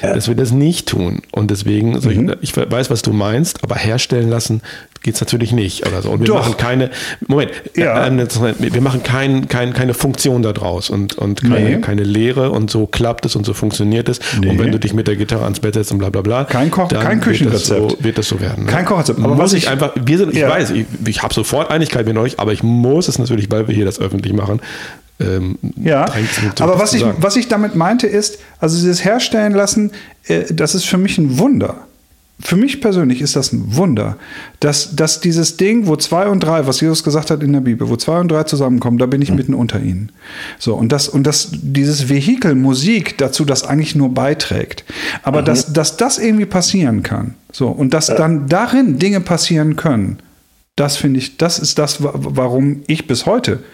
ja. dass wir das nicht tun. Und deswegen, ich, mhm. ich weiß, was du meinst meinst, aber herstellen lassen geht es natürlich nicht oder so. Und wir Doch. machen keine, Moment, Ja. äh, äh, wir machen kein, kein, keine Funktion daraus und, und keine, Nee. keine Lehre und so klappt es und so funktioniert es. Nee. Und wenn du dich mit der Gitarre ans Bett setzt und bla bla bla, Kein Koch- kein wird das Küchenrezept. So, wird das so werden. ne? Kein Kochrezept. Aber muss was ich einfach, wir sind, ich Ja. weiß, ich, ich habe sofort Einigkeit mit euch, aber ich muss es natürlich, weil wir hier das öffentlich machen. Ähm, Ja, aber was ich, was ich damit meinte ist, also dieses Herstellen lassen, äh, das ist für mich ein Wunder. Für mich persönlich ist das ein Wunder, dass, dass dieses Ding, wo zwei und drei, was Jesus gesagt hat in der Bibel, wo zwei und drei zusammenkommen, da bin ich mitten unter ihnen. So, und das, und das, dieses Vehikel Musik dazu, das eigentlich nur beiträgt. Aber dass, dass das irgendwie passieren kann. So, und dass dann darin Dinge passieren können, das finde ich, das ist das, wa- warum ich bis heute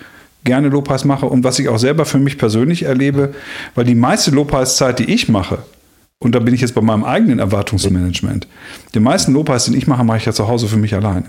gerne Lobpreis mache und was ich auch selber für mich persönlich erlebe, weil die meiste Lobpreiszeit, die ich mache, und da bin ich jetzt bei meinem eigenen Erwartungsmanagement, den meisten Lobpreis, den ich mache, mache ich ja zu Hause für mich alleine.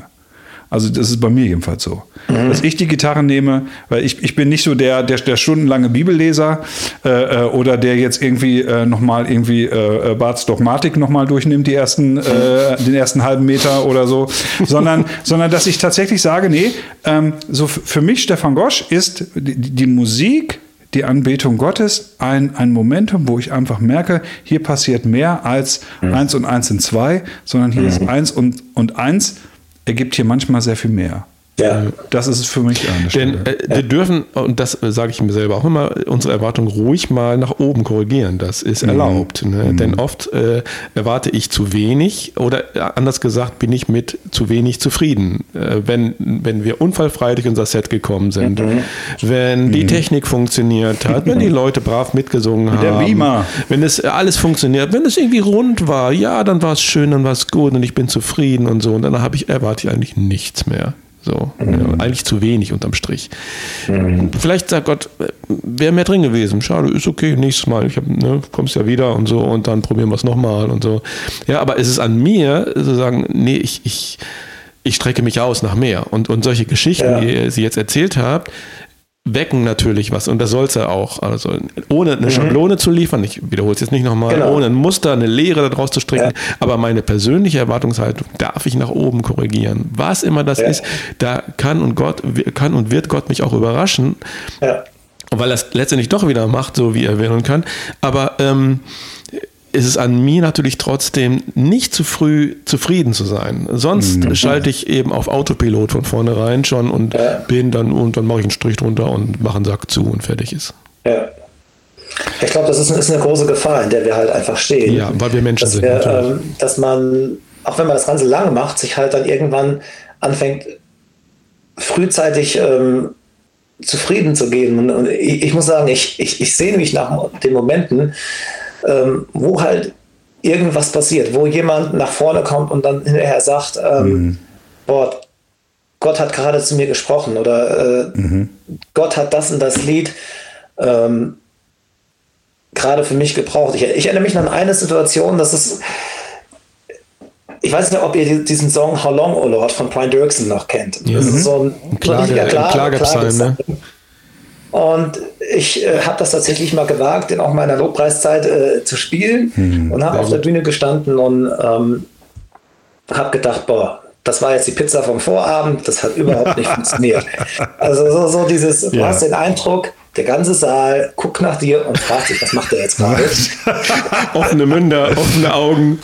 Also das ist bei mir jedenfalls so. Dass ich die Gitarre nehme, weil ich, ich bin nicht so der, der, der stundenlange Bibelleser äh, äh, oder der jetzt irgendwie äh, nochmal irgendwie äh, äh, Barths Dogmatik nochmal durchnimmt, die ersten, äh, den ersten halben Meter oder so, sondern, sondern dass ich tatsächlich sage, nee, ähm, so für mich, Stefan Gosch, ist die, die Musik, die Anbetung Gottes ein, ein Momentum, wo ich einfach merke, hier passiert mehr als eins und eins sind zwei, sondern hier ist eins und, und eins ergibt hier manchmal sehr viel mehr. Ja. Das ist es für mich an Denn äh, wir dürfen, und das äh, sage ich mir selber auch immer, unsere Erwartungen ruhig mal nach oben korrigieren. Das ist Mhm. erlaubt. Ne? Denn oft äh, erwarte ich zu wenig oder äh, anders gesagt bin ich mit zu wenig zufrieden. Äh, wenn, wenn wir unfallfrei durch unser Set gekommen sind, Mhm. wenn die Technik funktioniert hat, wenn die Leute brav mitgesungen haben, der Beamer. wenn es alles funktioniert, wenn es irgendwie rund war, ja, dann war es schön, dann war es gut und ich bin zufrieden und so. Und dann habe ich, erwarte ich eigentlich nichts mehr. So, ja, eigentlich zu wenig unterm Strich. Vielleicht sagt Gott, wäre mehr drin gewesen. Schade, ist okay, nächstes Mal. Ich hab, ne, kommst ja wieder und so und dann probieren wir es nochmal und so. Ja, aber es ist an mir zu sagen, nee, ich, ich, ich strecke mich aus nach mehr. Und, und solche Geschichten, Ja. die ihr sie jetzt erzählt habt, wecken natürlich was und das soll es ja auch. Also ohne eine Schablone zu liefern, ich wiederhole es jetzt nicht nochmal, Genau. ohne ein Muster, eine Lehre daraus zu stricken, Ja. aber meine persönliche Erwartungshaltung darf ich nach oben korrigieren. Was immer das Ja. ist, da kann und Gott kann und wird Gott mich auch überraschen, Ja. weil er es letztendlich doch wieder macht, so wie er will und kann. Aber ähm, ist es an mir natürlich trotzdem nicht zu früh zufrieden zu sein. Sonst schalte ich eben auf Autopilot von vornherein schon und Ja. bin dann und dann mache ich einen Strich drunter und mache einen Sack zu und fertig ist. Ja. Ich glaube, das ist, ist eine große Gefahr, in der wir halt einfach stehen. Ja, weil wir Menschen dass sind. Wir, ähm, dass man, auch wenn man das Ganze lange macht, sich halt dann irgendwann anfängt, frühzeitig ähm, zufrieden zu geben. Und, und ich, ich muss sagen, ich, ich, ich sehne mich nach den Momenten, ähm, wo halt irgendwas passiert, wo jemand nach vorne kommt und dann hinterher sagt, ähm, boah, Gott hat gerade zu mir gesprochen oder äh, Gott hat das und das Lied ähm, gerade für mich gebraucht. Ich, ich erinnere mich an eine Situation, das ist, ich weiß nicht, ob ihr diesen Song How Long, O Lord von Brian Dirksen noch kennt. Ja. Das ist so ein, Ein Klage- richtiger ein Klage- Klagepsalm, ne? Klagepsalm. Und ich äh, habe das tatsächlich mal gewagt, in auch meiner Lobpreiszeit äh, zu spielen und habe auf der Bühne gestanden und ähm, habe gedacht, boah, das war jetzt die Pizza vom Vorabend, das hat überhaupt nicht funktioniert. Also so, so dieses, du Ja. hast den Eindruck, der ganze Saal guckt nach dir und fragt sich, was macht der jetzt gerade? offene Münder, offene Augen.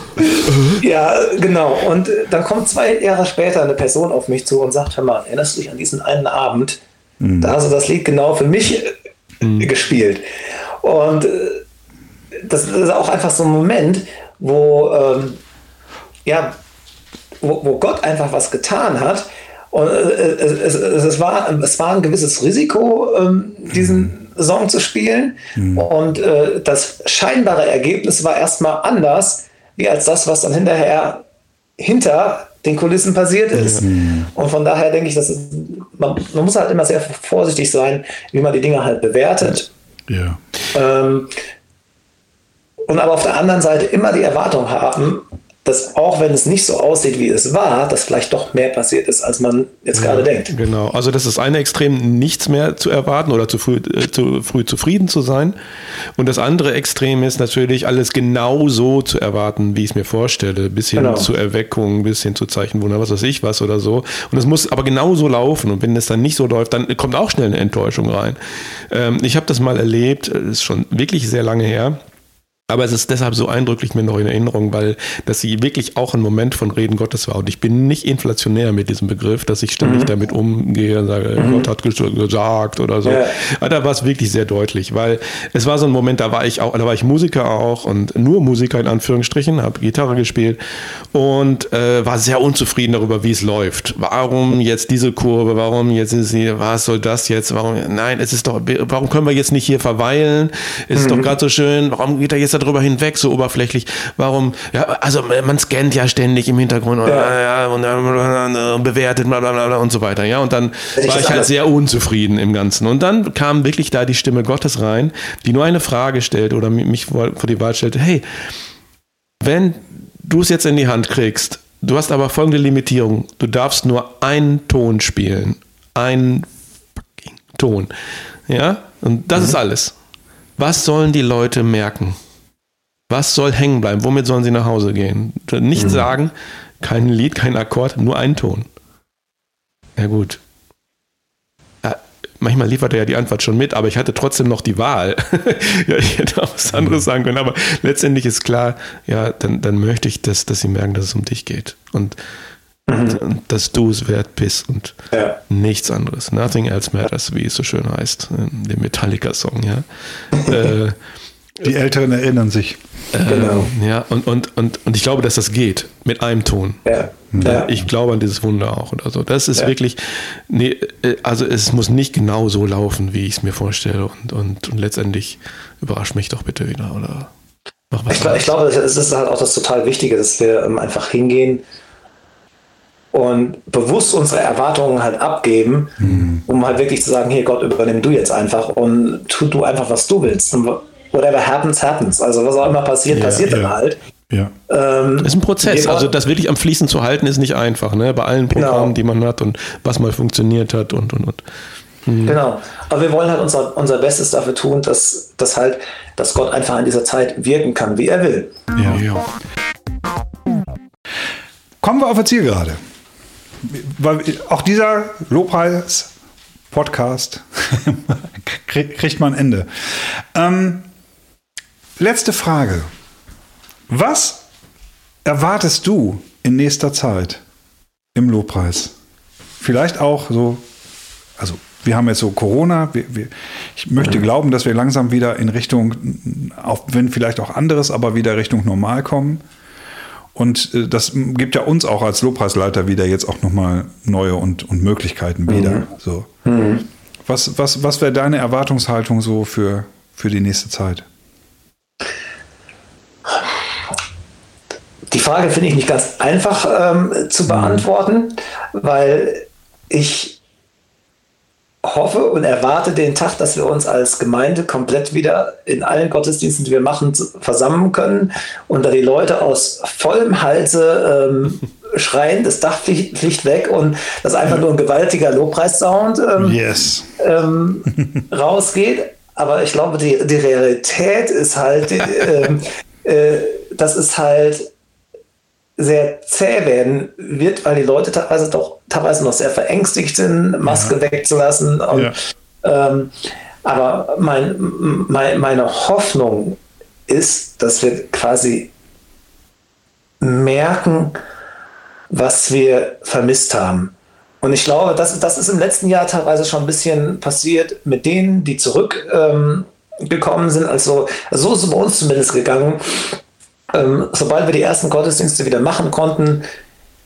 Ja, genau. Und dann kommt zwei Jahre später eine Person auf mich zu und sagt, hör mal, erinnerst du dich an diesen einen Abend? Da hast du das Lied genau für mich äh, gespielt. Und äh, das ist auch einfach so ein Moment, wo, ähm, ja, wo, wo Gott einfach was getan hat. Und äh, es, es, es, war, es war ein gewisses Risiko, ähm, diesen Song zu spielen. Und äh, das scheinbare Ergebnis war erstmal anders, wie als das, was dann hinterher hinter den Kulissen passiert ist. Und von daher denke ich, dass es, man, man muss halt immer sehr vorsichtig sein, wie man die Dinge halt bewertet. Ja. Ähm, und aber auf der anderen Seite immer die Erwartung haben, dass auch wenn es nicht so aussieht, wie es war, dass vielleicht doch mehr passiert ist, als man jetzt ja, gerade denkt. Genau, also das ist eine Extrem, nichts mehr zu erwarten oder zu früh, äh, zu früh zufrieden zu sein. Und das andere Extrem ist natürlich, alles genau so zu erwarten, wie ich es mir vorstelle, bis hin genau. zu Erweckung, bis hin zu Zeichenwunder, was weiß ich was oder so. Und es muss aber genau so laufen. Und wenn es dann nicht so läuft, dann kommt auch schnell eine Enttäuschung rein. Ähm, ich habe das mal erlebt, das ist schon wirklich sehr lange her. Aber es ist deshalb so eindrücklich mir noch in Erinnerung, weil das wirklich auch ein Moment von Reden Gottes war. Und ich bin nicht inflationär mit diesem Begriff, dass ich ständig mhm. damit umgehe und sage, mhm. Gott hat gesagt oder so. Ja. Aber da war es wirklich sehr deutlich, weil es war so ein Moment, da war ich auch, da war ich Musiker auch und nur Musiker in Anführungsstrichen, habe Gitarre gespielt und äh, war sehr unzufrieden darüber, wie es läuft. Warum jetzt diese Kurve? Warum jetzt ist sie, was soll das jetzt? Warum? Nein, es ist doch, warum können wir jetzt nicht hier verweilen? Es ist mhm. doch gerade so schön. Warum geht er jetzt darüber hinweg, so oberflächlich. Warum, ja, also man scannt ja ständig im Hintergrund ja. Ja, und, und, bewertet, bla, bla, bla und so weiter. Ja, und dann ich war ich halt sehr unzufrieden im Ganzen. Und dann kam wirklich da die Stimme Gottes rein, die nur eine Frage stellt oder mich vor die Wahl stellte, hey, wenn du es jetzt in die Hand kriegst, du hast aber folgende Limitierung, du darfst nur einen Ton spielen. Einen fucking Ton. Ja, und das mhm. ist alles. Was sollen die Leute merken? Was soll hängen bleiben? Womit sollen sie nach Hause gehen? Nicht mhm. sagen, kein Lied, kein Akkord, nur ein Ton. Ja gut. Ja, manchmal liefert er ja die Antwort schon mit, aber ich hatte trotzdem noch die Wahl. ja, ich hätte auch was anderes sagen können, aber letztendlich ist klar, ja, dann, dann möchte ich, dass, dass sie merken, dass es um dich geht. Und, mhm. dass du es wert bist und ja. nichts anderes. Nothing else matters, wie es so schön heißt, in dem Metallica-Song, ja. äh, die Älteren erinnern sich. Genau. Ähm, ja, und, und, und, und ich glaube, dass das geht mit einem Ton. Ja. ja. Ich glaube an dieses Wunder auch oder so. Das ist ja. wirklich, nee, äh, also es muss nicht genau so laufen, wie ich es mir vorstelle. Und, und, und letztendlich überrascht mich doch bitte wieder oder mach was. Ich, ich glaube, es ist halt auch das total Wichtige, dass wir ähm, einfach hingehen und bewusst unsere Erwartungen halt abgeben, mhm. um halt wirklich zu sagen, hier Gott, übernimm du jetzt einfach und tu du einfach, was du willst. Und whatever happens, happens. Also was auch immer passiert, ja, passiert ja. dann halt. Ja. Ähm, ist ein Prozess. Also das wirklich am Fließen zu halten, ist nicht einfach, ne? Bei allen Programmen, genau. die man hat und was mal funktioniert hat und und und. Mhm. Genau. Aber wir wollen halt unser, unser Bestes dafür tun, dass, dass halt, dass Gott einfach in dieser Zeit wirken kann, wie er will. Ja, ja. Kommen wir auf der Zielgerade. Weil auch dieser Lobpreis-Podcast kriegt man ein Ende. Ähm, Letzte Frage. Was erwartest du in nächster Zeit im Lobpreis? Vielleicht auch so, also wir haben jetzt so Corona. Wir, wir, ich möchte mhm. glauben, dass wir langsam wieder in Richtung, auch wenn vielleicht auch anderes, aber wieder Richtung normal kommen. Und äh, das gibt ja uns auch als Lobpreisleiter wieder jetzt auch nochmal neue und, und Möglichkeiten wieder. Mhm. So. Mhm. Was, was, was wäre deine Erwartungshaltung so für, für die nächste Zeit? Die Frage finde ich nicht ganz einfach ähm, zu beantworten, weil ich hoffe und erwarte den Tag, dass wir uns als Gemeinde komplett wieder in allen Gottesdiensten, die wir machen, versammeln können und da die Leute aus vollem Halse ähm, schreien, das Dach fliegt weg und das einfach nur ein gewaltiger Lobpreissound ähm, yes. ähm, rausgeht. Aber ich glaube, die, die Realität ist halt, äh, äh, das ist halt sehr zäh werden wird, weil die Leute teilweise doch teilweise noch sehr verängstigt sind, Maske ja. wegzulassen. Und, ja. ähm, aber mein, mein, meine Hoffnung ist, dass wir quasi merken, was wir vermisst haben. Und ich glaube, das, das ist im letzten Jahr teilweise schon ein bisschen passiert mit denen, die zurückgekommen ähm, sind. Also so ist es bei uns zumindest gegangen, ähm, sobald wir die ersten Gottesdienste wieder machen konnten,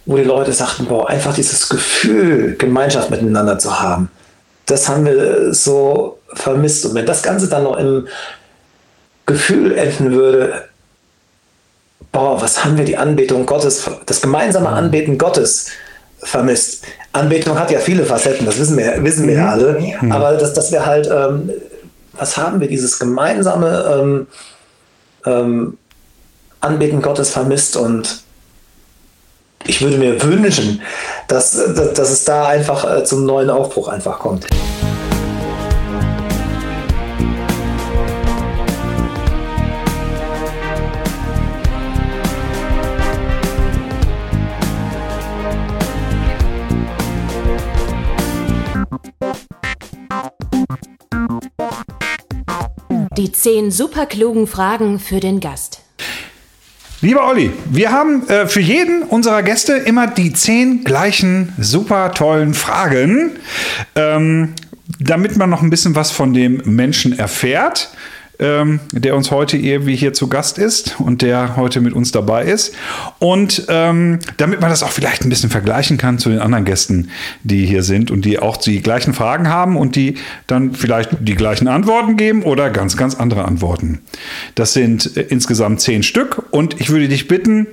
wo die Leute sagten, boah, einfach dieses Gefühl, Gemeinschaft miteinander zu haben, das haben wir so vermisst. Und wenn das Ganze dann noch im Gefühl enden würde, boah, was haben wir die Anbetung Gottes, das gemeinsame mhm. Anbeten Gottes vermisst. Anbetung hat ja viele Facetten, das wissen wir, wissen wir ja mhm. alle. Mhm. Aber dass, dass wir halt, ähm, was haben wir, dieses gemeinsame ähm, ähm, Anbeten Gottes vermisst und ich würde mir wünschen, dass, dass, dass es da einfach äh, zum neuen Aufbruch einfach kommt. Die zehn superklugen Fragen für den Gast. Lieber Olli, wir haben äh, für jeden unserer Gäste immer die zehn gleichen super tollen Fragen, ähm, damit man noch ein bisschen was von dem Menschen erfährt ähm, der uns heute irgendwie hier zu Gast ist und der heute mit uns dabei ist. Und ähm, damit man das auch vielleicht ein bisschen vergleichen kann zu den anderen Gästen, die hier sind und die auch die gleichen Fragen haben und die dann vielleicht die gleichen Antworten geben oder ganz, ganz andere Antworten. Das sind äh, insgesamt zehn Stück und ich würde dich bitten,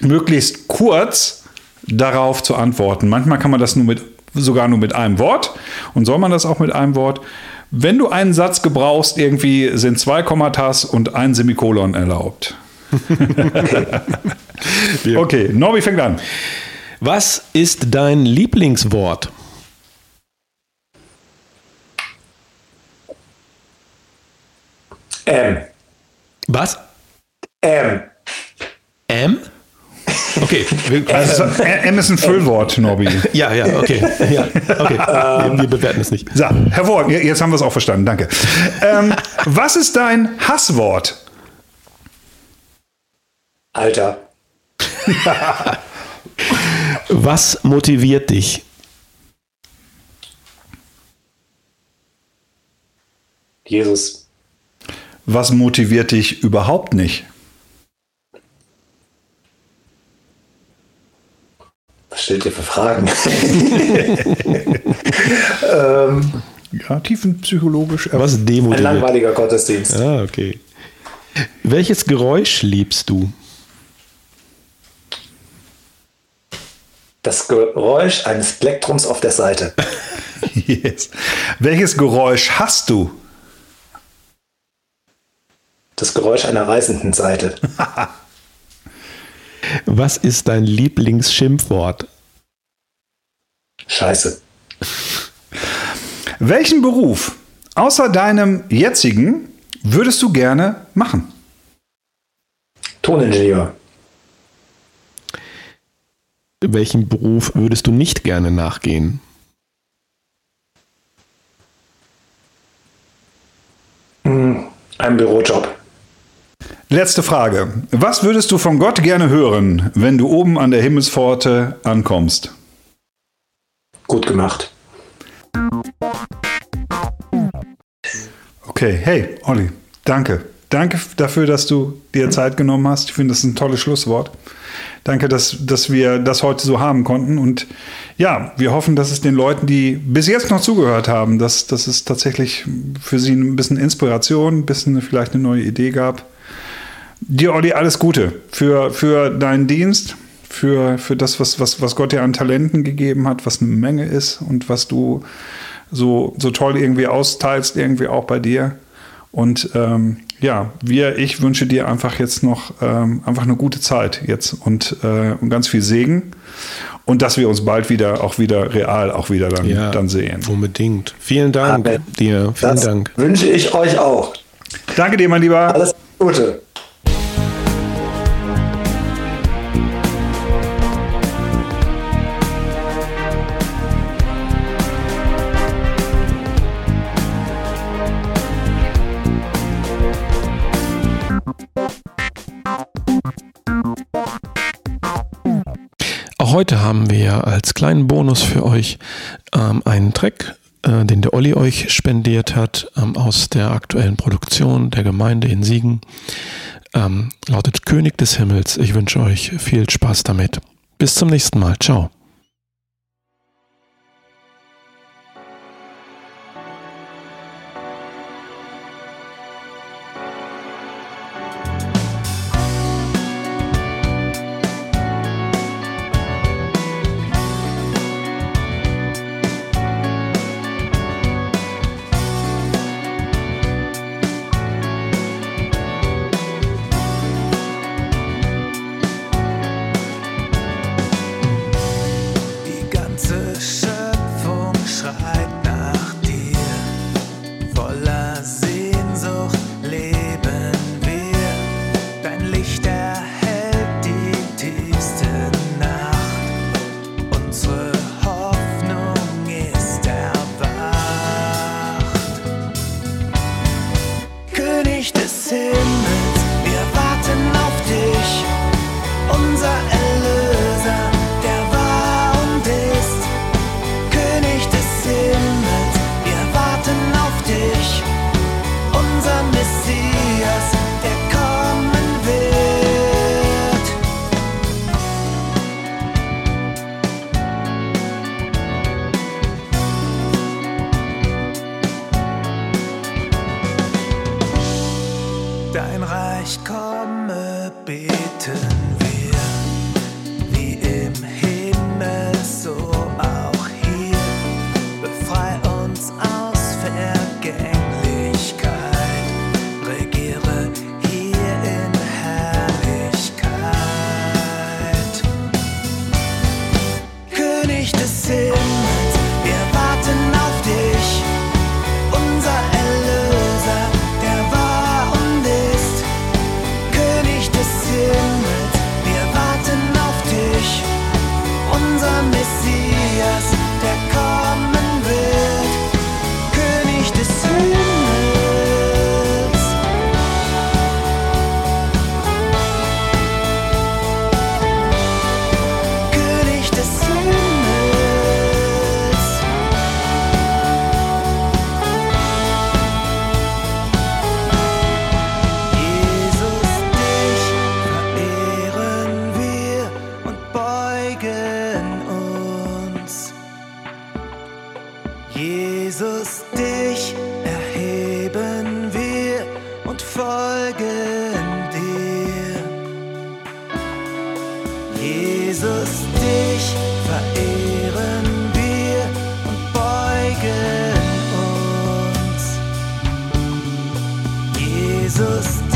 möglichst kurz darauf zu antworten. Manchmal kann man das nur mit sogar nur mit einem Wort und soll man das auch mit einem Wort. Wenn du einen Satz gebrauchst, irgendwie sind zwei Kommatas und ein Semikolon erlaubt. okay, Norbi fängt an. Was ist dein Lieblingswort? M. Was? M. M? Okay. Also, M ist ein Füllwort, Norbi. Ja, ja, okay. Ja, okay. Wir bewerten es nicht. So, hervorragend. Jetzt haben wir es auch verstanden. Danke. Ähm, was ist dein Hasswort? Alter. was motiviert dich? Jesus. Was motiviert dich überhaupt nicht? Was stellt ihr für Fragen? ähm, ja, tiefenpsychologisch. Was demotiviert? Ein langweiliger Gottesdienst. Ah, okay. Welches Geräusch liebst du? Das Geräusch eines Plektrums auf der Seite. yes. Welches Geräusch hast du? Das Geräusch einer reißenden Seite. Was ist dein Lieblingsschimpfwort? Scheiße. Welchen Beruf außer deinem jetzigen würdest du gerne machen? Toningenieur. Welchen Beruf würdest du nicht gerne nachgehen? Hm, ein Bürojob. Letzte Frage. Was würdest du von Gott gerne hören, wenn du oben an der Himmelspforte ankommst? Gut gemacht. Okay, hey, Olli, danke. Danke dafür, dass du dir Zeit genommen hast. Ich finde, das ist ein tolles Schlusswort. Danke, dass, dass wir das heute so haben konnten. Und ja, wir hoffen, dass es den Leuten, die bis jetzt noch zugehört haben, dass, dass es tatsächlich für sie ein bisschen Inspiration, ein bisschen vielleicht eine neue Idee gab. Dir, Olli, alles Gute für, für deinen Dienst, für, für das, was, was, was Gott dir an Talenten gegeben hat, was eine Menge ist und was du so, so toll irgendwie austeilst, irgendwie auch bei dir. Und ähm, ja, wir, ich wünsche dir einfach jetzt noch ähm, einfach eine gute Zeit jetzt und, äh, und ganz viel Segen. Und dass wir uns bald wieder auch wieder real auch wieder dann, ja, dann sehen. Unbedingt. Vielen Dank Amen. dir. Vielen das Dank. Wünsche ich euch auch. Danke dir, mein Lieber. Alles Gute. Heute haben wir als kleinen Bonus für euch ähm, einen Track, äh, den der Olli euch spendiert hat, ähm, aus der aktuellen Produktion der Gemeinde in Siegen. Ähm, lautet König des Himmels. Ich wünsche euch viel Spaß damit. Bis zum nächsten Mal. Ciao. Jesus